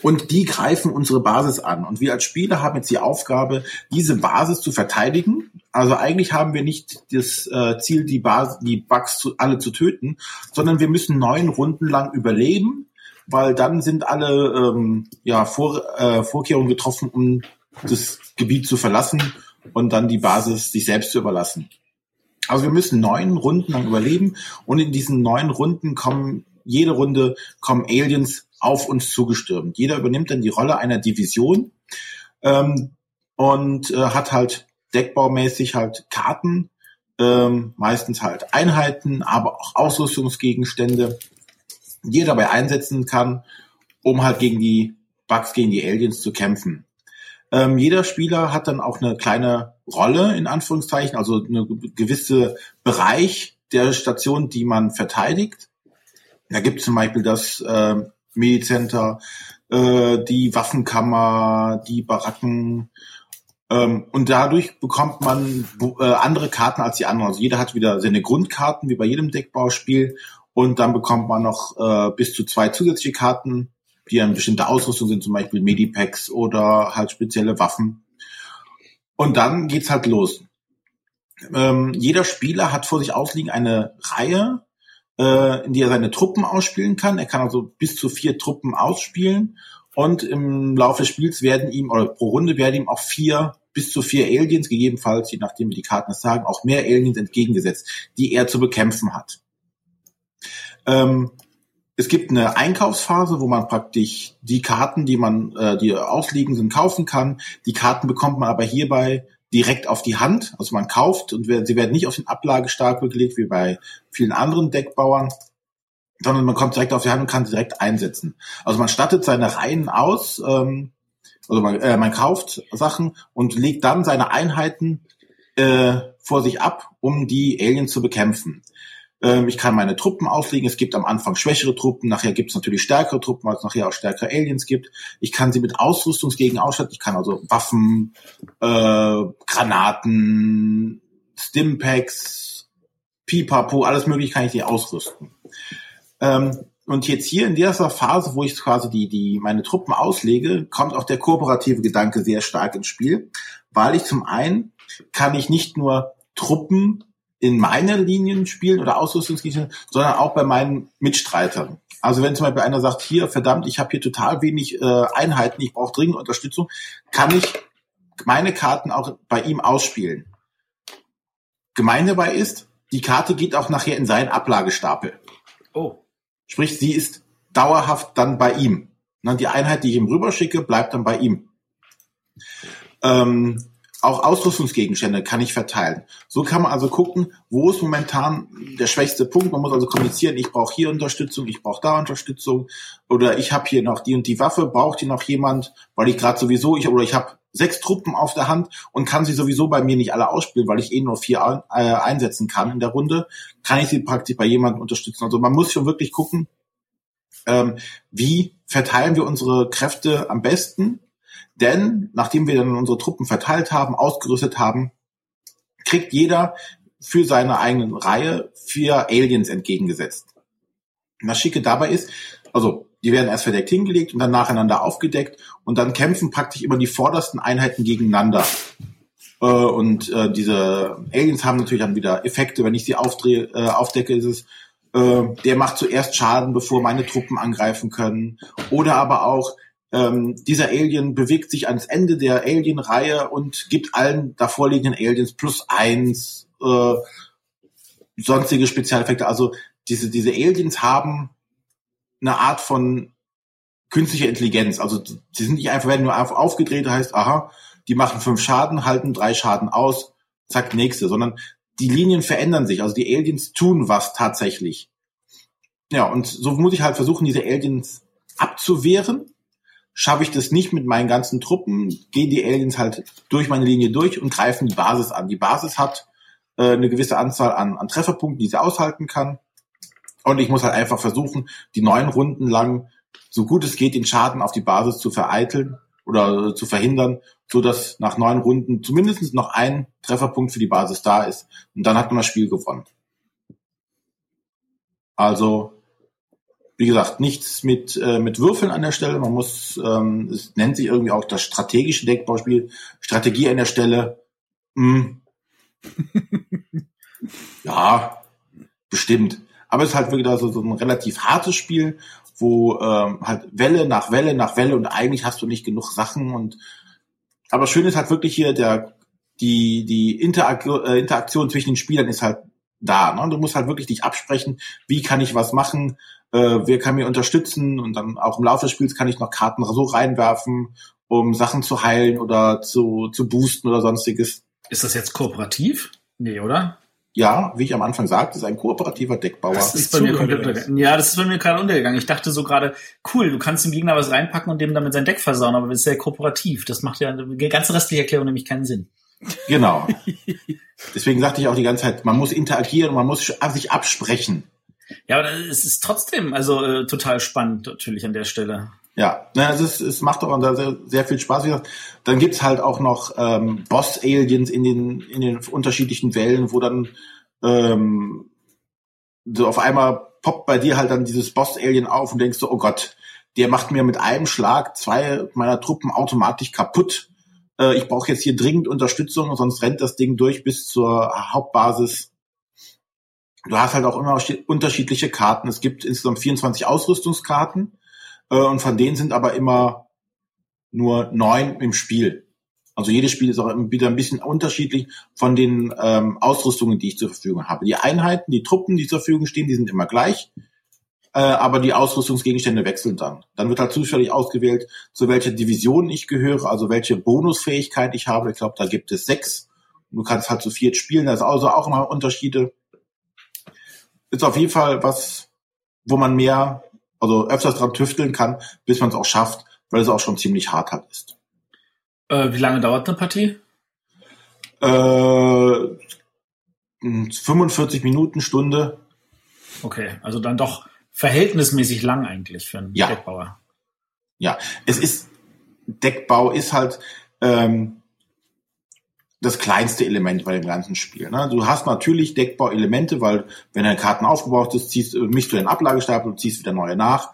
Und die greifen unsere Basis an. Und wir als Spieler haben jetzt die Aufgabe, diese Basis zu verteidigen. Also eigentlich haben wir nicht das äh, Ziel, die, Basis, die Bugs zu, alle zu töten, sondern wir müssen neun Runden lang überleben, weil dann sind alle ähm, ja, Vor, äh, Vorkehrungen getroffen, um das Gebiet zu verlassen und dann die Basis sich selbst zu überlassen. Also wir müssen neun Runden lang überleben und in diesen neun Runden kommen, jede Runde kommen Aliens auf uns zugestürmt. Jeder übernimmt dann die Rolle einer Division ähm, und äh, hat halt deckbaumäßig halt Karten, ähm, meistens halt Einheiten, aber auch Ausrüstungsgegenstände, die er dabei einsetzen kann, um halt gegen die Bugs, gegen die Aliens zu kämpfen. Ähm, jeder Spieler hat dann auch eine kleine Rolle, in Anführungszeichen, also eine gewisse Bereich der Station, die man verteidigt. Da gibt es zum Beispiel das äh, Medicenter, äh, die Waffenkammer, die Baracken. Ähm, und dadurch bekommt man äh, andere Karten als die anderen. Also jeder hat wieder seine Grundkarten, wie bei jedem Deckbauspiel. Und dann bekommt man noch äh, bis zu zwei zusätzliche Karten, die eine bestimmte Ausrüstung sind, zum Beispiel Medipacks oder halt spezielle Waffen. Und dann geht's halt los. Ähm, jeder Spieler hat vor sich ausliegen eine Reihe, äh, in die er seine Truppen ausspielen kann. Er kann also bis zu vier Truppen ausspielen und im Laufe des Spiels werden ihm, oder pro Runde werden ihm auch vier bis zu vier Aliens, gegebenenfalls, je nachdem wie die Karten es sagen, auch mehr Aliens entgegengesetzt, die er zu bekämpfen hat. Ähm, es gibt eine Einkaufsphase, wo man praktisch die Karten, die man, äh, die ausliegen sind, kaufen kann. Die Karten bekommt man aber hierbei direkt auf die Hand. Also man kauft und sie werden nicht auf den Ablagestapel gelegt, wie bei vielen anderen Deckbauern, sondern man kommt direkt auf die Hand und kann sie direkt einsetzen. Also man stattet seine Reihen aus, ähm, also man, äh, man kauft Sachen und legt dann seine Einheiten äh, vor sich ab, um die Aliens zu bekämpfen. Ähm, ich kann meine Truppen auslegen. Es gibt am Anfang schwächere Truppen, nachher gibt es natürlich stärkere Truppen, weil es nachher auch stärkere Aliens gibt. Ich kann sie mit Ausrüstungsgegen ausstatten. Ich kann also Waffen, äh, Granaten, Stimpacks, Pipapo, alles mögliche kann ich die ausrüsten. Ähm, und jetzt hier in dieser Phase, wo ich quasi die, die, meine Truppen auslege, kommt auch der kooperative Gedanke sehr stark ins Spiel, weil ich zum einen kann ich nicht nur Truppen in meine Linien spielen oder Ausrüstungslinien, sondern auch bei meinen Mitstreitern. Also wenn zum Beispiel einer sagt, hier, verdammt, ich habe hier total wenig äh, Einheiten, ich brauche dringend Unterstützung, kann ich meine Karten auch bei ihm ausspielen. Gemein dabei ist, die Karte geht auch nachher in seinen Ablagestapel. Oh. Sprich, sie ist dauerhaft dann bei ihm. Die Einheit, die ich ihm rüberschicke, bleibt dann bei ihm. Ähm, auch Ausrüstungsgegenstände kann ich verteilen. So kann man also gucken, wo ist momentan der schwächste Punkt. Man muss also kommunizieren, ich brauche hier Unterstützung, ich brauche da Unterstützung oder ich habe hier noch die und die Waffe, braucht hier noch jemand, weil ich gerade sowieso, ich oder ich habe sechs Truppen auf der Hand und kann sie sowieso bei mir nicht alle ausspielen, weil ich eh nur vier äh, einsetzen kann in der Runde, kann ich sie praktisch bei jemandem unterstützen. Also man muss schon wirklich gucken, ähm, wie verteilen wir unsere Kräfte am besten denn nachdem wir dann unsere Truppen verteilt haben, ausgerüstet haben, kriegt jeder für seine eigenen Reihe vier Aliens entgegengesetzt. Und das Schicke dabei ist, also die werden erst verdeckt hingelegt und dann nacheinander aufgedeckt und dann kämpfen praktisch immer die vordersten Einheiten gegeneinander. Äh, und äh, diese Aliens haben natürlich dann wieder Effekte. Wenn ich sie aufdrehe, äh, aufdecke, ist es, äh, der macht zuerst Schaden, bevor meine Truppen angreifen können. Oder aber auch, ähm, dieser Alien bewegt sich ans Ende der Alien-Reihe und gibt allen davorliegenden Aliens plus eins, äh, sonstige Spezialeffekte. Also diese, diese Aliens haben eine Art von künstlicher Intelligenz. Also sie sind nicht einfach, werden nur aufgedreht, heißt, aha, die machen fünf Schaden, halten drei Schaden aus, zack, nächste, sondern die Linien verändern sich. Also die Aliens tun was tatsächlich. Ja, und so muss ich halt versuchen, diese Aliens abzuwehren schaffe ich das nicht mit meinen ganzen Truppen, gehen die Aliens halt durch meine Linie durch und greifen die Basis an. Die Basis hat äh, eine gewisse Anzahl an, an Trefferpunkten, die sie aushalten kann. Und ich muss halt einfach versuchen, die neun Runden lang, so gut es geht, den Schaden auf die Basis zu vereiteln oder zu verhindern, so dass nach neun Runden zumindest noch ein Trefferpunkt für die Basis da ist. Und dann hat man das Spiel gewonnen. Also wie gesagt, nichts mit, äh, mit Würfeln an der Stelle. Man muss, ähm, es nennt sich irgendwie auch das strategische Deckbauspiel. Strategie an der Stelle. Mh. Hm. ja, bestimmt. Aber es ist halt wirklich also so ein relativ hartes Spiel, wo ähm, halt Welle nach Welle nach Welle und eigentlich hast du nicht genug Sachen und aber schön ist halt wirklich hier der die, die Interak äh, Interaktion zwischen den Spielern ist halt da. Ne? Du musst halt wirklich dich absprechen, wie kann ich was machen, äh, wer kann mir unterstützen und dann auch im Laufe des Spiels kann ich noch Karten so reinwerfen, um Sachen zu heilen oder zu, zu boosten oder sonstiges. Ist das jetzt kooperativ? Nee, oder? Ja, wie ich am Anfang sagte, ist ein kooperativer Deckbauer. Das ist bei mir komplett untergegangen. Ja, das ist bei mir gerade untergegangen. Ich dachte so gerade, cool, du kannst dem Gegner was reinpacken und dem damit sein Deck versauen, aber das ist ja kooperativ. Das macht ja die ganze restliche Erklärung nämlich keinen Sinn. Genau. Deswegen sagte ich auch die ganze Zeit, man muss interagieren, man muss sich absprechen. Ja, aber es ist trotzdem also äh, total spannend natürlich an der Stelle. Ja, es, ist, es macht auch sehr, sehr viel Spaß. Dann gibt's halt auch noch ähm, Boss-Aliens in den, in den unterschiedlichen Wellen, wo dann ähm, so auf einmal poppt bei dir halt dann dieses Boss-Alien auf und denkst so, oh Gott, der macht mir mit einem Schlag zwei meiner Truppen automatisch kaputt. Äh, ich brauche jetzt hier dringend Unterstützung, sonst rennt das Ding durch bis zur Hauptbasis. Du hast halt auch immer unterschiedliche Karten. Es gibt insgesamt 24 Ausrüstungskarten äh, und von denen sind aber immer nur neun im Spiel. Also jedes Spiel ist auch wieder ein bisschen unterschiedlich von den ähm, Ausrüstungen, die ich zur Verfügung habe. Die Einheiten, die Truppen, die zur Verfügung stehen, die sind immer gleich, äh, aber die Ausrüstungsgegenstände wechseln dann. Dann wird halt zufällig ausgewählt, zu welcher Division ich gehöre, also welche Bonusfähigkeit ich habe. Ich glaube, da gibt es sechs. Du kannst halt zu viert spielen, da ist also auch immer Unterschiede. Ist auf jeden Fall was, wo man mehr also öfters dran tüfteln kann, bis man es auch schafft, weil es auch schon ziemlich hart halt ist. Äh, wie lange dauert eine Partie? Äh, 45 Minuten, Stunde. Okay, also dann doch verhältnismäßig lang eigentlich für einen ja. Deckbauer. Ja, es ist, Deckbau ist halt ähm, das kleinste Element bei dem ganzen Spiel. Ne? Du hast natürlich Deckbauelemente, weil wenn deine Karten aufgebraucht ist, ziehst, mischst du den Ablagestapel und ziehst wieder neue nach.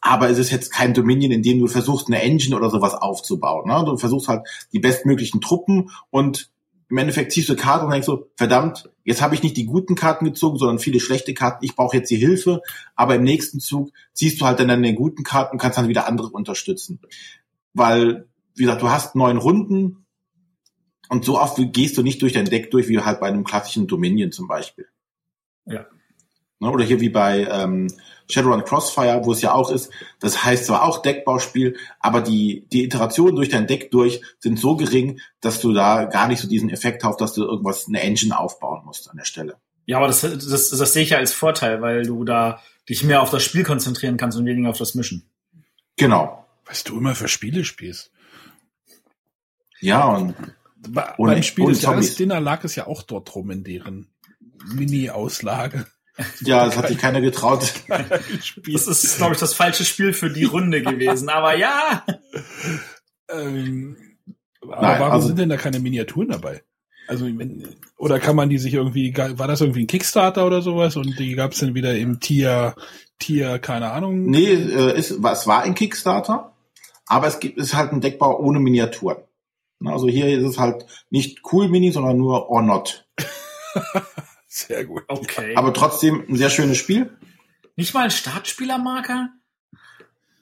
Aber es ist jetzt kein Dominion, in dem du versuchst, eine Engine oder sowas aufzubauen. Ne? Du versuchst halt die bestmöglichen Truppen und im Endeffekt ziehst du Karten und denkst so, verdammt, jetzt habe ich nicht die guten Karten gezogen, sondern viele schlechte Karten. Ich brauche jetzt die Hilfe. Aber im nächsten Zug ziehst du halt dann deine guten Karten und kannst dann wieder andere unterstützen. Weil, wie gesagt, du hast neun Runden, und so oft gehst du nicht durch dein Deck durch, wie halt bei einem klassischen Dominion zum Beispiel. Ja. Ne, oder hier wie bei ähm, Shadowrun Crossfire, wo es ja auch ist, das heißt zwar auch Deckbauspiel, aber die, die Iterationen durch dein Deck durch sind so gering, dass du da gar nicht so diesen Effekt hast, dass du irgendwas, eine Engine aufbauen musst an der Stelle. Ja, aber das, das, das sehe ich ja als Vorteil, weil du da dich mehr auf das Spiel konzentrieren kannst und weniger auf das Mischen. Genau. Was du immer für Spiele spielst. Ja, und bei, ohne, beim Spiel des Jahresdinner lag es ja auch dort rum in deren Mini-Auslage. Ja, das hat sich keiner getraut. das ist, glaube ich, das falsche Spiel für die Runde gewesen. Aber ja. Ähm, aber Nein, warum also, sind denn da keine Miniaturen dabei? Also oder kann man die sich irgendwie, war das irgendwie ein Kickstarter oder sowas und die gab es dann wieder im Tier, Tier, keine Ahnung? Nee, äh, es, es war ein Kickstarter, aber es gibt es ist halt ein Deckbau ohne Miniaturen. Also hier ist es halt nicht cool Mini, sondern nur or not. sehr gut. Okay. Aber trotzdem ein sehr schönes Spiel. Nicht mal ein Startspielermarker?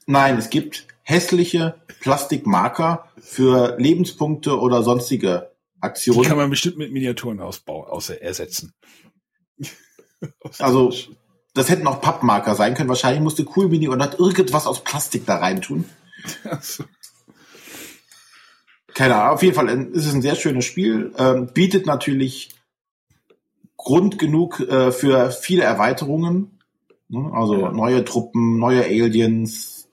Nein, es gibt hässliche Plastikmarker für Lebenspunkte oder sonstige Aktionen. Die kann man bestimmt mit Miniaturen ausbauen, außer ersetzen. also, das hätten auch Pappmarker sein können. Wahrscheinlich musste Cool Mini und hat irgendwas aus Plastik da reintun. So keine Ahnung, auf jeden Fall ist es ein sehr schönes Spiel, ähm, bietet natürlich Grund genug äh, für viele Erweiterungen, ne? also ja. neue Truppen, neue Aliens,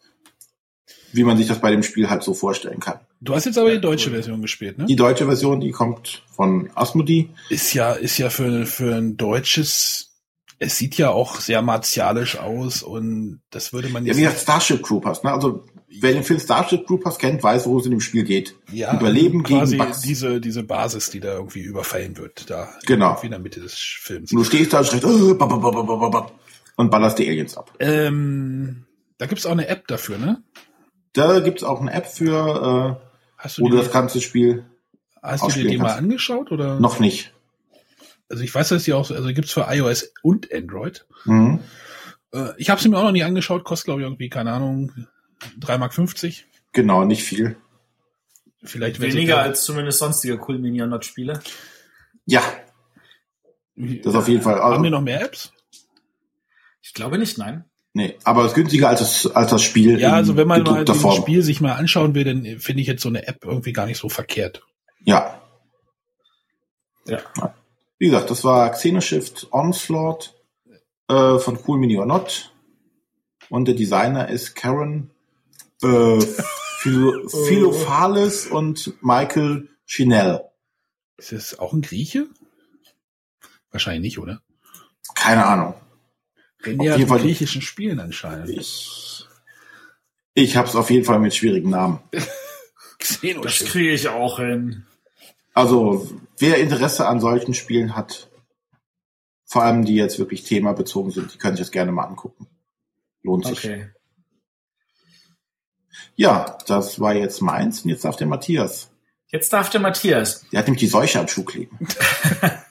wie man sich das bei dem Spiel halt so vorstellen kann. Du hast jetzt aber die deutsche Version gespielt, ne? Die deutsche Version, die kommt von Asmodee. Ist ja, ist ja für, für ein deutsches, es sieht ja auch sehr martialisch aus und das würde man jetzt. Ja, wie gesagt, Starship Troopers, ne? Also wer den Film Starship Troopers kennt, weiß, worum es in dem Spiel geht. Ja, Überleben quasi gegen Bugs. diese diese Basis, die da irgendwie überfallen wird, da genau. in der Mitte des Films. Und du stehst da und schreist, oh, und ballerst die Aliens ab. Ähm, da gibt's auch eine App dafür, ne? Da gibt's auch eine App für, äh, hast du wo du das ganze Spiel Hast du dir die mal angeschaut oder? Noch nicht. Also ich weiß, dass die auch, also gibt's für iOS und Android. Mhm. Äh, ich habe sie mir auch noch nie angeschaut, kostet glaube ich irgendwie keine Ahnung 3,50 Mark. Genau, nicht viel. Vielleicht Weniger als zumindest sonstige Cool Mini und Not Spiele. Ja, das ist auf jeden Fall. Haben wir noch mehr Apps? Ich glaube nicht, nein. Nee, aber es ist günstiger als das, als das Spiel. Ja, in also wenn man mal das. Spiel sich mal anschauen will, dann finde ich jetzt so eine App irgendwie gar nicht so verkehrt. Ja. Ja. Wie gesagt, das war Xenoshift Onslaught äh, von Cool Mini or Not. Und der Designer ist Karen äh, Philo Philophales und Michael Chinell. Ist das auch ein Grieche? Wahrscheinlich nicht, oder? Keine Ahnung. Auf ja jeden von Fall- griechischen Spielen anscheinend. Ich, ich habe es auf jeden Fall mit schwierigen Namen. Das kriege ich auch hin. Also, wer Interesse an solchen Spielen hat, vor allem die jetzt wirklich themabezogen sind, die können sich das gerne mal angucken. Lohnt sich. Okay. Ja, das war jetzt meins und jetzt darf der Matthias. Jetzt darf der Matthias. Der hat nämlich die Seuche am Schuh kleben.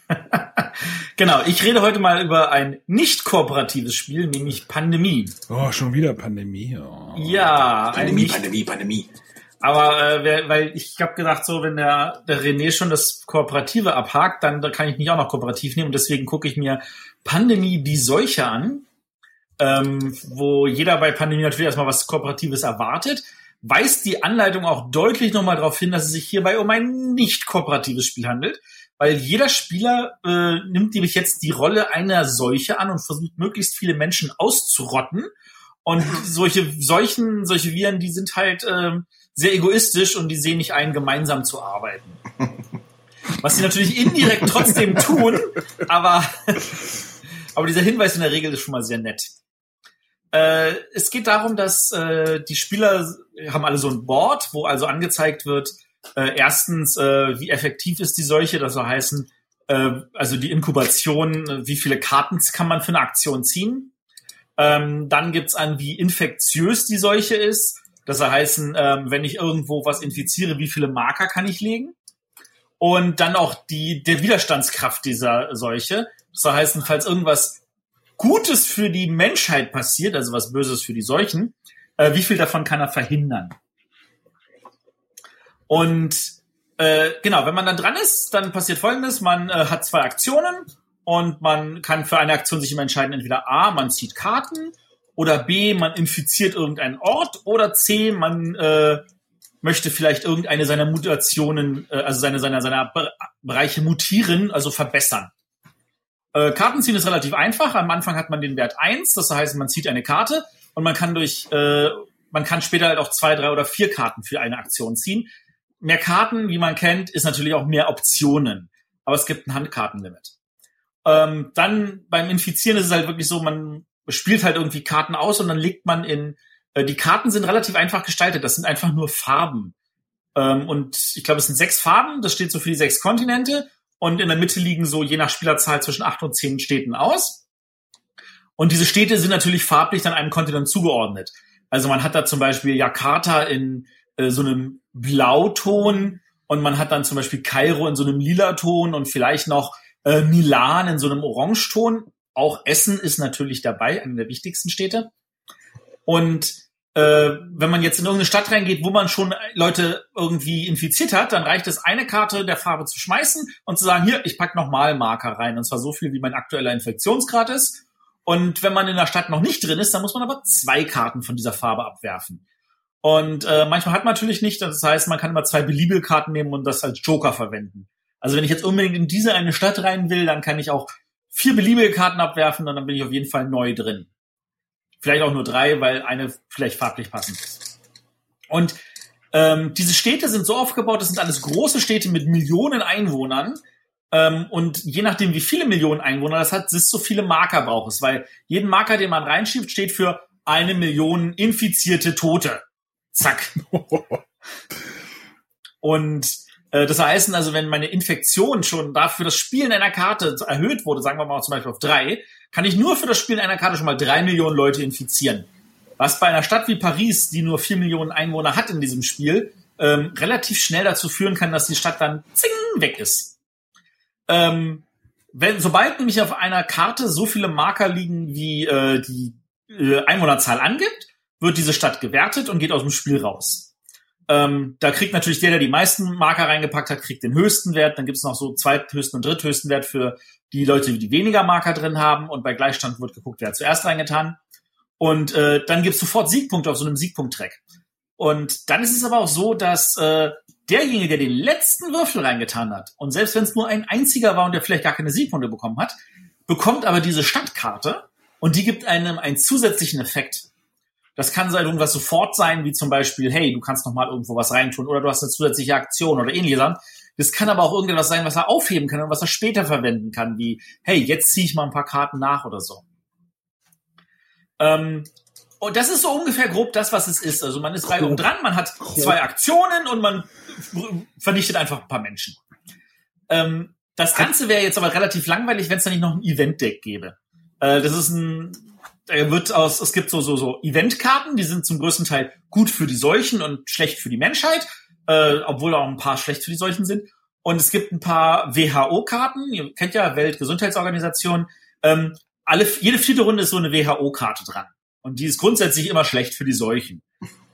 Genau, ich rede heute mal über ein nicht kooperatives Spiel, nämlich Pandemie. Oh, schon wieder Pandemie. Oh. Ja, Pandemie, nicht, Pandemie, Pandemie. aber äh, weil ich habe gedacht, so wenn der, der René schon das Kooperative abhakt, dann da kann ich mich auch noch kooperativ nehmen. Und deswegen gucke ich mir Pandemie die Seuche an, ähm, wo jeder bei Pandemie natürlich erstmal was Kooperatives erwartet. Weist die Anleitung auch deutlich nochmal darauf hin, dass es sich hierbei um ein nicht kooperatives Spiel handelt, weil jeder Spieler äh, nimmt nämlich jetzt die Rolle einer Seuche an und versucht möglichst viele Menschen auszurotten. Und solche Seuchen, solche Viren, die sind halt ähm, sehr egoistisch und die sehen nicht ein, gemeinsam zu arbeiten. Was sie natürlich indirekt trotzdem tun, aber, aber dieser Hinweis in der Regel ist schon mal sehr nett. Äh, es geht darum, dass äh, die Spieler haben alle so ein Board, wo also angezeigt wird, äh, erstens, äh, wie effektiv ist die Seuche, das soll heißen, äh, also die Inkubation, äh, wie viele Karten kann man für eine Aktion ziehen. Ähm, dann gibt's an, wie infektiös die Seuche ist. Das soll heißen, ähm, wenn ich irgendwo was infiziere, wie viele Marker kann ich legen? Und dann auch die, der Widerstandskraft dieser Seuche. Das soll heißen, falls irgendwas Gutes für die Menschheit passiert, also was Böses für die Seuchen, äh, wie viel davon kann er verhindern? Und äh, genau, wenn man dann dran ist, dann passiert Folgendes: Man äh, hat zwei Aktionen und man kann für eine Aktion sich immer entscheiden: entweder A, man zieht Karten oder B, man infiziert irgendeinen Ort oder C, man äh, möchte vielleicht irgendeine seiner Mutationen, äh, also seine seiner Be Bereiche mutieren, also verbessern. Äh, Karten ziehen ist relativ einfach. Am Anfang hat man den Wert eins, das heißt, man zieht eine Karte und man kann durch, äh, man kann später halt auch zwei, drei oder vier Karten für eine Aktion ziehen. Mehr Karten, wie man kennt, ist natürlich auch mehr Optionen. Aber es gibt ein Handkartenlimit. Ähm, dann beim Infizieren ist es halt wirklich so, man spielt halt irgendwie Karten aus und dann legt man in, äh, die Karten sind relativ einfach gestaltet. Das sind einfach nur Farben. Ähm, und ich glaube, es sind sechs Farben. Das steht so für die sechs Kontinente. Und in der Mitte liegen so je nach Spielerzahl zwischen acht und zehn Städten aus. Und diese Städte sind natürlich farblich dann einem Kontinent zugeordnet. Also man hat da zum Beispiel Jakarta in äh, so einem Blauton und man hat dann zum Beispiel Kairo in so einem Lilaton und vielleicht noch äh, Milan in so einem Orangeton. Auch Essen ist natürlich dabei, eine der wichtigsten Städte. Und äh, wenn man jetzt in irgendeine Stadt reingeht, wo man schon Leute irgendwie infiziert hat, dann reicht es, eine Karte der Farbe zu schmeißen und zu sagen, hier, ich pack nochmal Marker rein. Und zwar so viel, wie mein aktueller Infektionsgrad ist. Und wenn man in der Stadt noch nicht drin ist, dann muss man aber zwei Karten von dieser Farbe abwerfen. Und äh, manchmal hat man natürlich nicht, das heißt, man kann immer zwei beliebige Karten nehmen und das als Joker verwenden. Also wenn ich jetzt unbedingt in diese eine Stadt rein will, dann kann ich auch vier beliebige Karten abwerfen und dann bin ich auf jeden Fall neu drin. Vielleicht auch nur drei, weil eine vielleicht farblich passend ist. Und ähm, diese Städte sind so aufgebaut, das sind alles große Städte mit Millionen Einwohnern. Ähm, und je nachdem, wie viele Millionen Einwohner das hat, ist so viele Marker braucht es, weil jeden Marker, den man reinschiebt, steht für eine Million infizierte Tote. Zack. Und das heißt also, wenn meine Infektion schon dafür das Spielen einer Karte erhöht wurde, sagen wir mal zum Beispiel auf drei, kann ich nur für das Spielen einer Karte schon mal drei Millionen Leute infizieren. Was bei einer Stadt wie Paris, die nur vier Millionen Einwohner hat in diesem Spiel, ähm, relativ schnell dazu führen kann, dass die Stadt dann zing weg ist. Ähm, wenn, sobald nämlich auf einer Karte so viele Marker liegen, wie äh, die äh, Einwohnerzahl angibt, wird diese Stadt gewertet und geht aus dem Spiel raus. Ähm, da kriegt natürlich der, der die meisten Marker reingepackt hat, kriegt den höchsten Wert. Dann gibt's noch so zweithöchsten und dritthöchsten Wert für die Leute, die weniger Marker drin haben. Und bei Gleichstand wird geguckt, wer hat zuerst reingetan. Und äh, dann gibt's sofort Siegpunkte auf so einem Siegpunkt-Track. Und dann ist es aber auch so, dass äh, derjenige, der den letzten Würfel reingetan hat, und selbst wenn es nur ein einziger war und der vielleicht gar keine Siegpunkte bekommen hat, bekommt aber diese Stadtkarte und die gibt einem einen zusätzlichen Effekt. Das kann sein irgendwas sofort sein, wie zum Beispiel, hey, du kannst noch mal irgendwo was reintun oder du hast eine zusätzliche Aktion oder ähnliches. Das kann aber auch irgendetwas sein, was er aufheben kann und was er später verwenden kann, wie, hey, jetzt ziehe ich mal ein paar Karten nach oder so. Ähm, und das ist so ungefähr grob das, was es ist. Also man ist reihum dran, man hat zwei Aktionen und man vernichtet einfach ein paar Menschen. Ähm, das Ganze wäre jetzt aber relativ langweilig, wenn es da nicht noch ein Event-Deck gäbe. Äh, das ist ein er wird aus, es gibt so, so, so Eventkarten, die sind zum größten Teil gut für die Seuchen und schlecht für die Menschheit, äh, obwohl auch ein paar schlecht für die Seuchen sind. Und es gibt ein paar WHO-Karten, ihr kennt ja Weltgesundheitsorganisation, ähm, alle, jede vierte Runde ist so eine WHO-Karte dran. Und die ist grundsätzlich immer schlecht für die Seuchen.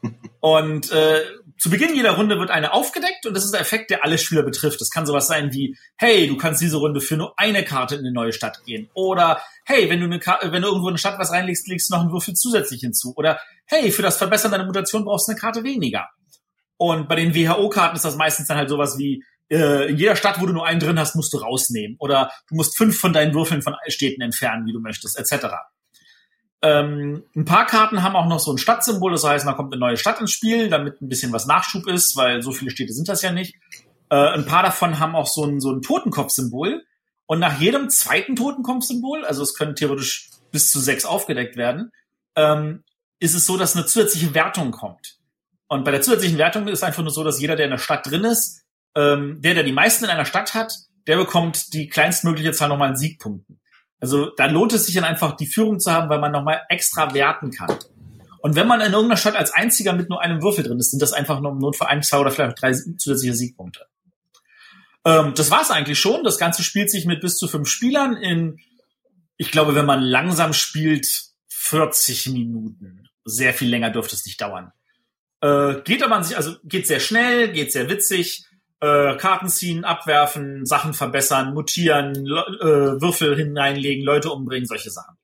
Und äh, zu Beginn jeder Runde wird eine aufgedeckt und das ist der Effekt, der alle Spieler betrifft. Das kann sowas sein wie, hey, du kannst diese Runde für nur eine Karte in eine neue Stadt gehen. Oder hey, wenn du, eine Karte, wenn du irgendwo in eine Stadt was reinlegst, legst du noch einen Würfel zusätzlich hinzu. Oder hey, für das Verbessern deiner Mutation brauchst du eine Karte weniger. Und bei den WHO-Karten ist das meistens dann halt sowas wie, äh, in jeder Stadt, wo du nur einen drin hast, musst du rausnehmen. Oder du musst fünf von deinen Würfeln von Städten entfernen, wie du möchtest, etc. Ähm, ein paar Karten haben auch noch so ein Stadtsymbol, das heißt, da kommt eine neue Stadt ins Spiel, damit ein bisschen was Nachschub ist, weil so viele Städte sind das ja nicht. Äh, ein paar davon haben auch so ein, so ein Totenkopfsymbol. Und nach jedem zweiten Totenkopfsymbol, also es können theoretisch bis zu sechs aufgedeckt werden, ähm, ist es so, dass eine zusätzliche Wertung kommt. Und bei der zusätzlichen Wertung ist einfach nur so, dass jeder, der in der Stadt drin ist, ähm, der, der die meisten in einer Stadt hat, der bekommt die kleinstmögliche Zahl nochmal an Siegpunkten. Also da lohnt es sich dann einfach, die Führung zu haben, weil man nochmal extra werten kann. Und wenn man in irgendeiner Stadt als einziger mit nur einem Würfel drin ist, sind das einfach nur Not für ein, zwei oder vielleicht drei zusätzliche Siegpunkte. Ähm, das war's eigentlich schon. Das Ganze spielt sich mit bis zu fünf Spielern in, ich glaube, wenn man langsam spielt, 40 Minuten. Sehr viel länger dürfte es nicht dauern. Äh, geht aber an sich, also geht sehr schnell, geht sehr witzig äh, Karten ziehen, abwerfen, Sachen verbessern, mutieren, äh, Würfel hineinlegen, Leute umbringen, solche Sachen.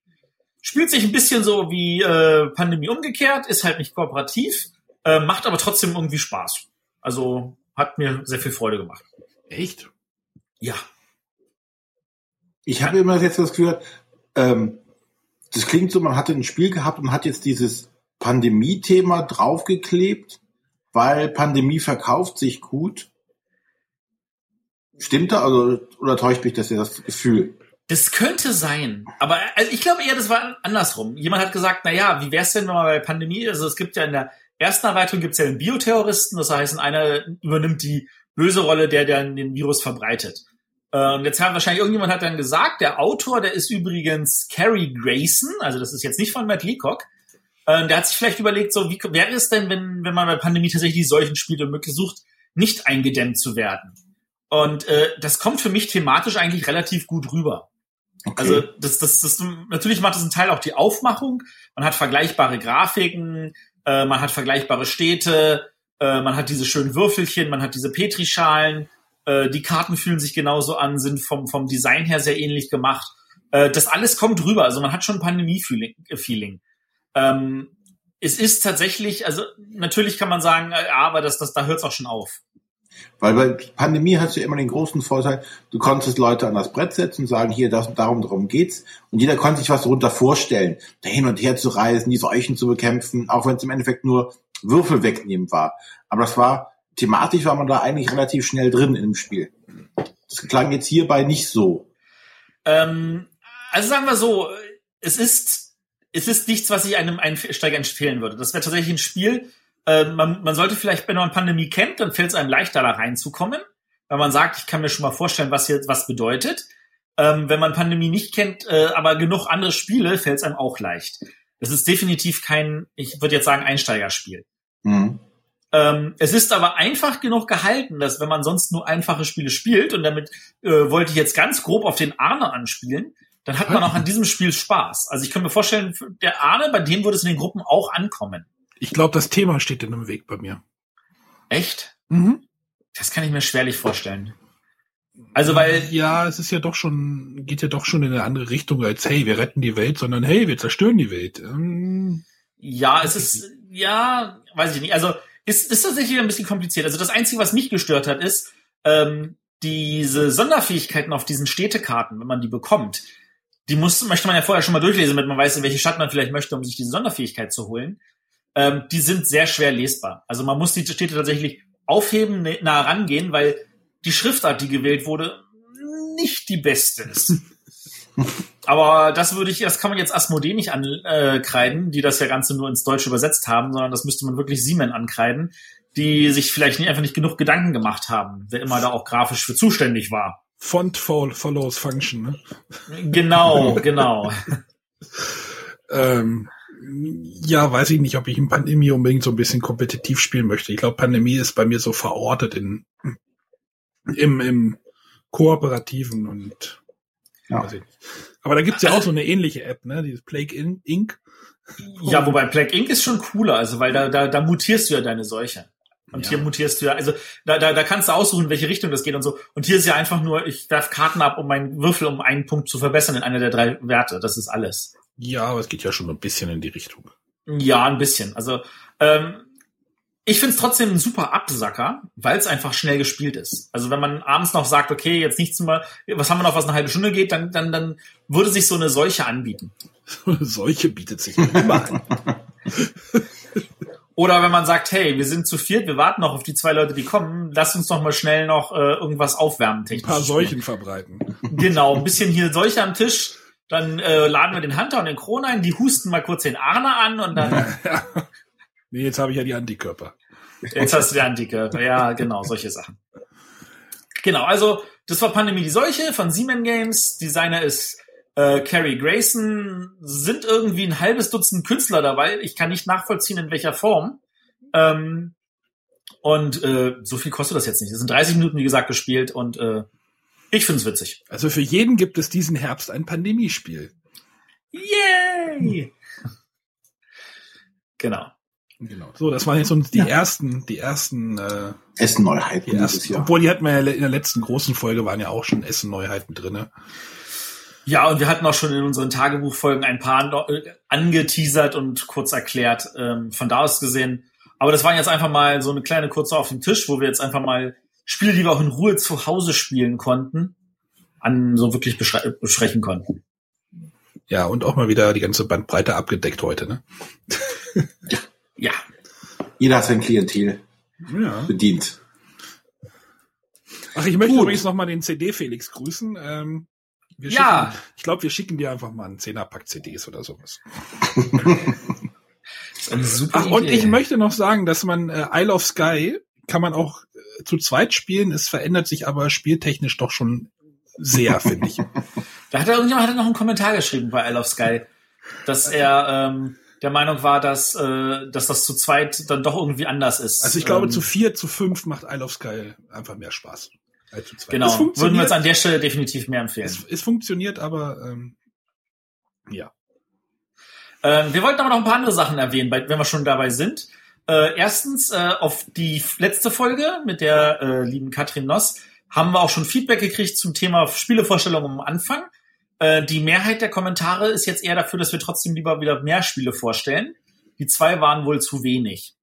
Spielt sich ein bisschen so wie äh, Pandemie umgekehrt, ist halt nicht kooperativ, äh, macht aber trotzdem irgendwie Spaß. Also hat mir sehr viel Freude gemacht. Echt? Ja. Ich habe immer jetzt das Gefühl, ähm, das klingt so, man hatte ein Spiel gehabt und hat jetzt dieses Pandemie-Thema draufgeklebt, weil Pandemie verkauft sich gut Stimmt da, also, oder täuscht mich das ja das Gefühl? Das könnte sein, aber also ich glaube eher, das war andersrum. Jemand hat gesagt, na ja, wie wär's denn, wenn man bei Pandemie, also es gibt ja in der ersten Erweiterung gibt's ja den Bioterroristen, das heißt, einer übernimmt die böse Rolle, der, der den Virus verbreitet. Und jetzt haben wahrscheinlich irgendjemand hat dann gesagt, der Autor, der ist übrigens Carrie Grayson, also das ist jetzt nicht von Matt Leacock, äh, der hat sich vielleicht überlegt, so wie wäre es denn, wenn, wenn man bei Pandemie tatsächlich solchen spielt und möglichst sucht, nicht eingedämmt zu werden. Und äh, das kommt für mich thematisch eigentlich relativ gut rüber. Okay. Also das, das, das, natürlich macht es ein Teil auch die Aufmachung. Man hat vergleichbare Grafiken, äh, man hat vergleichbare Städte, äh, man hat diese schönen Würfelchen, man hat diese Petrischalen. Äh, die Karten fühlen sich genauso an, sind vom, vom Design her sehr ähnlich gemacht. Äh, das alles kommt rüber. Also man hat schon Pandemie-Feeling. Ähm, es ist tatsächlich, also natürlich kann man sagen, äh, aber das, das, da hört es auch schon auf. Weil bei Pandemie hast du immer den großen Vorteil, du konntest Leute an das Brett setzen und sagen, hier, das darum, darum geht's. Und jeder konnte sich was darunter vorstellen, da hin und her zu reisen, die Seuchen zu bekämpfen, auch wenn es im Endeffekt nur Würfel wegnehmen war. Aber das war, thematisch war man da eigentlich relativ schnell drin im Spiel. Das klang jetzt hierbei nicht so. Ähm, also sagen wir so, es ist, es ist nichts, was ich einem Einsteiger empfehlen würde. Das wäre tatsächlich ein Spiel, äh, man, man sollte vielleicht, wenn man Pandemie kennt, dann fällt es einem leichter, da reinzukommen, weil man sagt, ich kann mir schon mal vorstellen, was jetzt was bedeutet. Ähm, wenn man Pandemie nicht kennt, äh, aber genug andere Spiele, fällt es einem auch leicht. Das ist definitiv kein, ich würde jetzt sagen, Einsteigerspiel. Mhm. Ähm, es ist aber einfach genug gehalten, dass wenn man sonst nur einfache Spiele spielt, und damit äh, wollte ich jetzt ganz grob auf den Arne anspielen, dann hat man auch an diesem Spiel Spaß. Also ich kann mir vorstellen, der Arne, bei dem würde es in den Gruppen auch ankommen. Ich glaube, das Thema steht in dem Weg bei mir. Echt? Mhm. Das kann ich mir schwerlich vorstellen. Also weil Ja, es ist ja doch schon, geht ja doch schon in eine andere Richtung als, hey, wir retten die Welt, sondern hey, wir zerstören die Welt. Ähm, Ja, es ist, ja, weiß ich nicht. Also, ist, ist tatsächlich ein bisschen kompliziert. Also, das Einzige, was mich gestört hat, ist, ähm, diese Sonderfähigkeiten auf diesen Städtekarten, wenn man die bekommt, die muss, möchte man ja vorher schon mal durchlesen, damit man weiß, in welche Stadt man vielleicht möchte, um sich diese Sonderfähigkeit zu holen. Ähm, die sind sehr schwer lesbar. Also, man muss die Städte tatsächlich aufheben, nah rangehen, weil die Schriftart, die gewählt wurde, nicht die beste ist. Aber das würde ich, das kann man jetzt Asmodee nicht ankreiden, die das ja Ganze nur ins Deutsche übersetzt haben, sondern das müsste man wirklich Siemens ankreiden, die sich vielleicht nicht, einfach nicht genug Gedanken gemacht haben, wer immer da auch grafisch für zuständig war. Font fol- follows Function, ne? Genau, genau. Ähm, ja, weiß ich nicht, ob ich in Pandemie unbedingt so ein bisschen kompetitiv spielen möchte. Ich glaube, Pandemie ist bei mir so verortet in im, im Kooperativen und Ja. weiß ich nicht. Aber da gibt's ja auch so eine ähnliche App, ne? Dieses Plague In- Inc. Ja, wobei Plague Inc. ist schon cooler, also weil da, da, da mutierst du ja deine Seuche. Und Ja. hier mutierst du ja, also da, da, da kannst du aussuchen, in welche Richtung das geht und so. Und hier ist ja einfach nur, ich werf Karten ab, um meinen Würfel um einen Punkt zu verbessern in einer der drei Werte. Das ist alles. Ja, aber es geht ja schon ein bisschen in die Richtung. Ja, ein bisschen. Also ähm, ich find's trotzdem ein super Absacker, weil es einfach schnell gespielt ist. Also wenn man abends noch sagt, okay, jetzt nichts mehr, was haben wir noch, was eine halbe Stunde geht, dann, dann, dann würde sich so eine Seuche anbieten. Solche bietet sich immer an. Oder wenn man sagt, hey, wir sind zu viert, wir warten noch auf die zwei Leute, die kommen, lass uns doch mal schnell noch äh, irgendwas aufwärmen. Ein paar Seuchen verbreiten. Genau, ein bisschen hier Seuche am Tisch. Dann äh, laden wir den Hunter und den Kron ein, die husten mal kurz den Arne an und dann Nee, jetzt habe ich ja die Antikörper. Jetzt hast du die Antike. Ja, genau, solche Sachen. Genau, also das war Pandemie die Seuche von Siemens Games. Designer ist äh, Carrie Grayson. Sind irgendwie ein halbes Dutzend Künstler dabei. Ich kann nicht nachvollziehen, in welcher Form. Ähm, und äh, so viel kostet das jetzt nicht. Es sind 30 Minuten, wie gesagt, gespielt und äh, ich find's witzig. Also für jeden gibt es diesen Herbst ein Pandemiespiel. Yay! Genau. Genau. So, das waren jetzt uns die ersten, die ersten, äh, Essen-Neuheiten die dieses ersten Jahr. obwohl die hatten wir ja in der letzten großen Folge waren ja auch schon Essen-Neuheiten drinne. Ja, und wir hatten auch schon in unseren Tagebuchfolgen ein paar äh, angeteasert und kurz erklärt, ähm, von da aus gesehen. Aber das waren jetzt einfach mal so eine kleine kurze auf dem Tisch, wo wir jetzt einfach mal Spiele, die wir auch in Ruhe zu Hause spielen konnten, an so wirklich besprechen konnten. Ja, und auch mal wieder die ganze Bandbreite abgedeckt heute, ne? Ja. Jeder hat sein Klientel Ja. bedient. Ach, ich möchte Gut. übrigens noch mal den CD Felix grüßen. Wir Ja. Schicken, ich glaube, wir schicken dir einfach mal einen Zehnerpack CDs oder sowas. Das ist eine super Ach, und ich möchte noch sagen, dass man äh, Isle of Sky kann man auch zu zweit spielen. Es verändert sich aber spieltechnisch doch schon sehr, finde ich. Da hat er irgendjemand hat noch einen Kommentar geschrieben bei Isle of Sky, dass er ähm, der Meinung war, dass, äh, dass das zu zweit dann doch irgendwie anders ist. Also ich glaube, ähm, zu vier, zu fünf macht Isle of Sky einfach mehr Spaß. Als zu zweit. Genau, würden wir uns an der Stelle definitiv mehr empfehlen. es, es funktioniert, aber ähm, ja. Ähm, wir wollten aber noch ein paar andere Sachen erwähnen, wenn wir schon dabei sind. Äh, erstens, äh, auf die letzte Folge mit der äh, lieben Katrin Noss haben wir auch schon Feedback gekriegt zum Thema Spielevorstellung am Anfang. Äh, die Mehrheit der Kommentare ist jetzt eher dafür, dass wir trotzdem lieber wieder mehr Spiele vorstellen. Die zwei waren wohl zu wenig.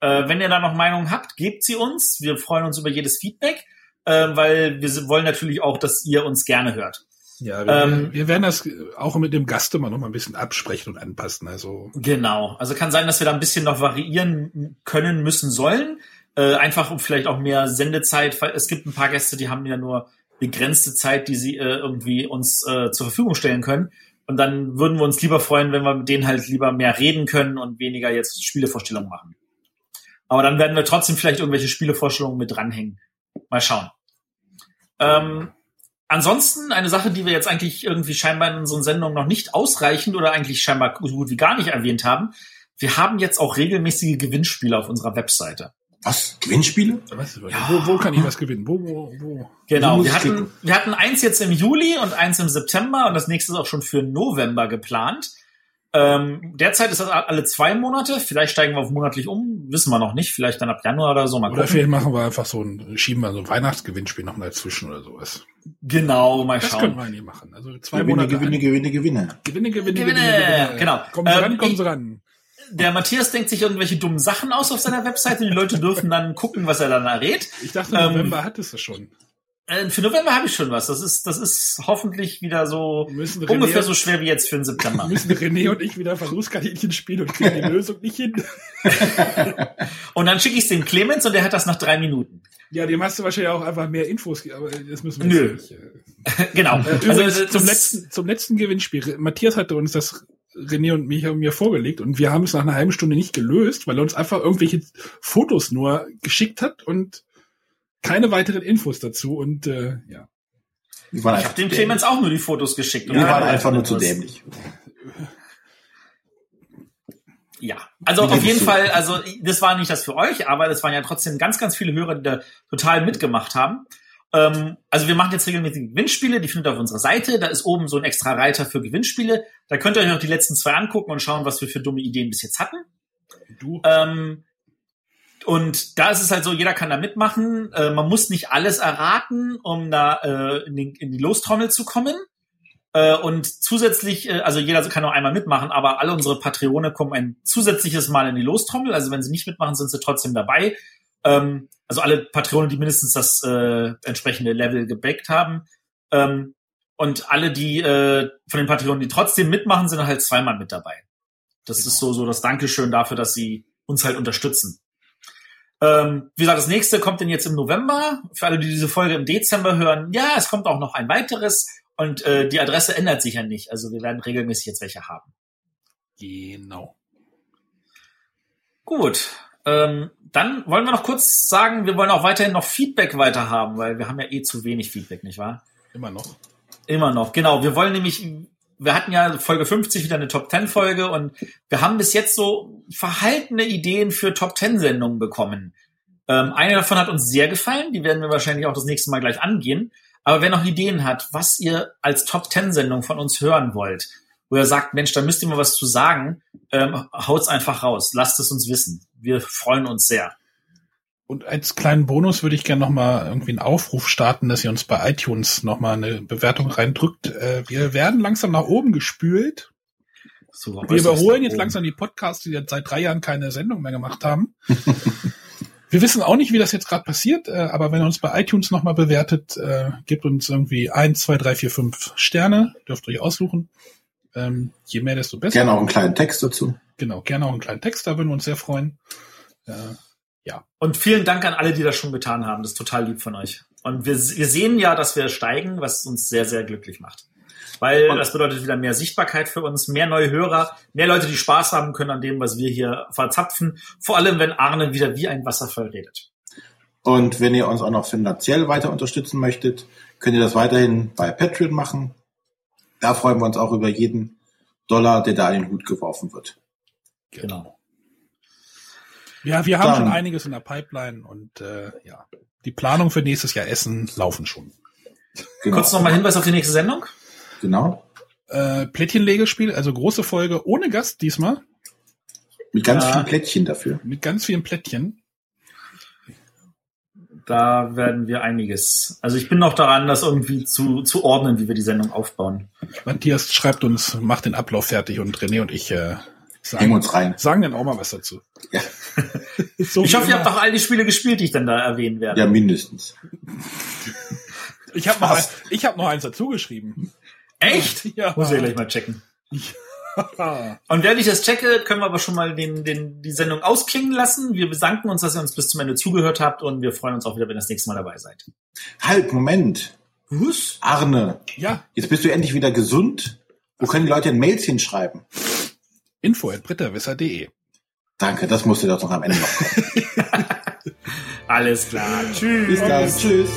Äh, wenn ihr da noch Meinungen habt, gebt sie uns. Wir freuen uns über jedes Feedback, äh, weil wir wollen natürlich auch, dass ihr uns gerne hört. Ja, wir, Ähm, wir werden das auch mit dem Gast immer noch mal ein bisschen absprechen und anpassen. Also Genau. Also kann sein, dass wir da ein bisschen noch variieren können, müssen, sollen. Äh, einfach um vielleicht auch mehr Sendezeit. Es gibt ein paar Gäste, die haben ja nur begrenzte Zeit, die sie äh, irgendwie uns äh, zur Verfügung stellen können. Und dann würden wir uns lieber freuen, wenn wir mit denen halt lieber mehr reden können und weniger jetzt Spielevorstellungen machen. Aber dann werden wir trotzdem vielleicht irgendwelche Spielevorstellungen mit dranhängen. Mal schauen. Ähm, ansonsten eine Sache, die wir jetzt eigentlich irgendwie scheinbar in unseren Sendungen noch nicht ausreichend oder eigentlich scheinbar so gut wie gar nicht erwähnt haben. Wir haben jetzt auch regelmäßige Gewinnspiele auf unserer Webseite. Was? Gewinnspiele? was, wo, wo kann ich was gewinnen? Wo, wo, wo? Genau, muss wir hatten, wir hatten eins jetzt im Juli und eins im September und das nächste ist auch schon für November geplant. Ähm, derzeit ist das alle zwei Monate. Vielleicht steigen wir auf monatlich um. Wissen wir noch nicht. Vielleicht dann ab Januar oder so. Mal Oder vielleicht machen wir einfach so ein, schieben wir so ein Weihnachtsgewinnspiel noch mal dazwischen oder sowas. Genau, mal Das schauen. können wir nicht machen. Also zwei Gewinne, Monate. Gewinne, Gewinne, Gewinne. Gewinne, Gewinne, Gewinne, Gewinne, Gewinne. genau. Kommen Sie Ähm, ran, kommen Sie ran. Der Matthias denkt sich irgendwelche dummen Sachen aus auf seiner Webseite. Die Leute dürfen dann gucken, was er dann errät. Ich dachte, ähm, November hattest du schon. Äh, für November habe ich schon was. Das ist, das ist hoffentlich wieder so Müssen ungefähr René- so schwer wie jetzt für den September. Müssen René und ich wieder Versuchskaninchen spielen und kriegen die Lösung nicht hin. Und dann schicke ich es dem Clemens und der hat das nach drei Minuten. Ja, dem hast du wahrscheinlich auch einfach mehr Infos, aber das müssen wir Nö. nicht. äh. genau. Übrigens, Also, zum, letzten, zum letzten Gewinnspiel. Matthias hatte uns das René und mich mir vorgelegt und wir haben es nach einer halben Stunde nicht gelöst, weil er uns einfach irgendwelche Fotos nur geschickt hat und keine weiteren Infos dazu und äh, ja. Waren Ich habe dem Clemens auch nur die Fotos geschickt. Die Und waren er- einfach nur zu was- dämlich. Ja, also auf jeden so? Fall, also das war nicht das für euch, aber das waren ja trotzdem ganz, ganz viele Hörer, die da total mitgemacht haben. Ähm, also wir machen jetzt regelmäßig Gewinnspiele, die findet ihr auf unserer Seite. Da ist oben so ein extra Reiter für Gewinnspiele. Da könnt ihr euch noch die letzten zwei angucken und schauen, was wir für dumme Ideen bis jetzt hatten. Du, Ähm, und da ist es halt so, jeder kann da mitmachen. Äh, man muss nicht alles erraten, um da äh, in, den, in die Lostrommel zu kommen. Äh, und zusätzlich, äh, also jeder kann nur einmal mitmachen, aber alle unsere Patreone kommen ein zusätzliches Mal in die Lostrommel. Also wenn sie nicht mitmachen, sind sie trotzdem dabei. Ähm, also alle Patrone, die mindestens das äh, entsprechende Level gebackt haben. Ähm, und alle, die äh, von den Patronen, die trotzdem mitmachen, sind halt zweimal mit dabei. Das Genau. ist so, so das Dankeschön dafür, dass sie uns halt unterstützen. Ähm, wie gesagt, das nächste kommt denn jetzt im November. Für alle, die diese Folge im Dezember hören, ja, es kommt auch noch ein weiteres und äh, die Adresse ändert sich ja nicht. Also wir werden regelmäßig jetzt welche haben. genau. Gut. Ähm, dann wollen wir noch kurz sagen, wir wollen auch weiterhin noch Feedback weiter haben, weil wir haben ja eh zu wenig Feedback, nicht wahr? Immer noch. Immer noch, genau. Wir wollen nämlich, wir hatten ja Folge 50 wieder eine Top 10 Folge und wir haben bis jetzt so verhaltene Ideen für Top 10 Sendungen bekommen. Ähm, eine davon hat uns sehr gefallen, die werden wir wahrscheinlich auch das nächste Mal gleich angehen. Aber wer noch Ideen hat, was ihr als Top 10 Sendung von uns hören wollt, wo ihr sagt, Mensch, da müsst ihr mal was zu sagen, ähm, haut's einfach raus. Lasst es uns wissen. Wir freuen uns sehr. Und als kleinen Bonus würde ich gerne noch mal irgendwie einen Aufruf starten, dass ihr uns bei iTunes noch mal eine Bewertung reindrückt. Äh, wir werden langsam nach oben gespült. So, Wir überholen jetzt oben. langsam die Podcasts, die jetzt seit drei Jahren keine Sendung mehr gemacht haben. Wir wissen auch nicht, wie das jetzt gerade passiert, äh, aber wenn ihr uns bei iTunes noch mal bewertet, äh, gebt uns irgendwie eins, zwei, drei, vier, fünf Sterne. Dürft ihr euch aussuchen. Ähm, je mehr, desto besser. Gerne auch einen kleinen Text dazu. Genau, gerne auch einen kleinen Text, da würden wir uns sehr freuen. Äh, Und vielen Dank an alle, die das schon getan haben. Das ist total lieb von euch. Und wir, wir sehen ja, dass wir steigen, was uns sehr, sehr glücklich macht. Weil Und- das bedeutet wieder mehr Sichtbarkeit für uns, mehr neue Hörer, mehr Leute, die Spaß haben können an dem, was wir hier verzapfen. Vor allem, wenn Arne wieder wie ein Wasserfall redet. Und wenn ihr uns auch noch finanziell weiter unterstützen möchtet, könnt ihr das weiterhin bei Patreon machen. Da freuen wir uns auch über jeden Dollar, der da in den Hut geworfen wird. Genau. Ja, wir haben Dann- schon einiges in der Pipeline und äh, ja, die Planung für nächstes Jahr Essen laufen schon. Genau. Kurz nochmal Hinweis auf die nächste Sendung. Genau. Äh, Plättchenlegespiel, also große Folge ohne Gast diesmal, Mit ganz Ja. vielen Plättchen dafür. mit ganz vielen Plättchen. Da werden wir einiges. Also ich bin noch daran, das irgendwie zu, zu ordnen, wie wir die Sendung aufbauen. Matthias schreibt uns, macht den Ablauf fertig und René und ich äh, Hängen sagen, uns rein. sagen dann auch mal was dazu. Ja. so Ich hoffe, ihr habt doch all die Spiele gespielt, die ich dann da erwähnen werde. Ja, mindestens. ich habe noch, ein, ich hab noch eins dazu geschrieben. Echt? Ja. Muss ich gleich mal checken. Und während ich das checke, können wir aber schon mal den, den, die Sendung ausklingen lassen. Wir bedanken uns, dass ihr uns bis zum Ende zugehört habt und wir freuen uns auch wieder, wenn ihr das nächste Mal dabei seid. Halt, Moment. Was? Arne, ja, jetzt bist du endlich wieder gesund. Wo können die Leute denn Mails hinschreiben? Info at britterwisser.de. Danke, das musste doch noch am Ende noch kommen. Alles klar. Tschüss. Bis dann. Tschüss.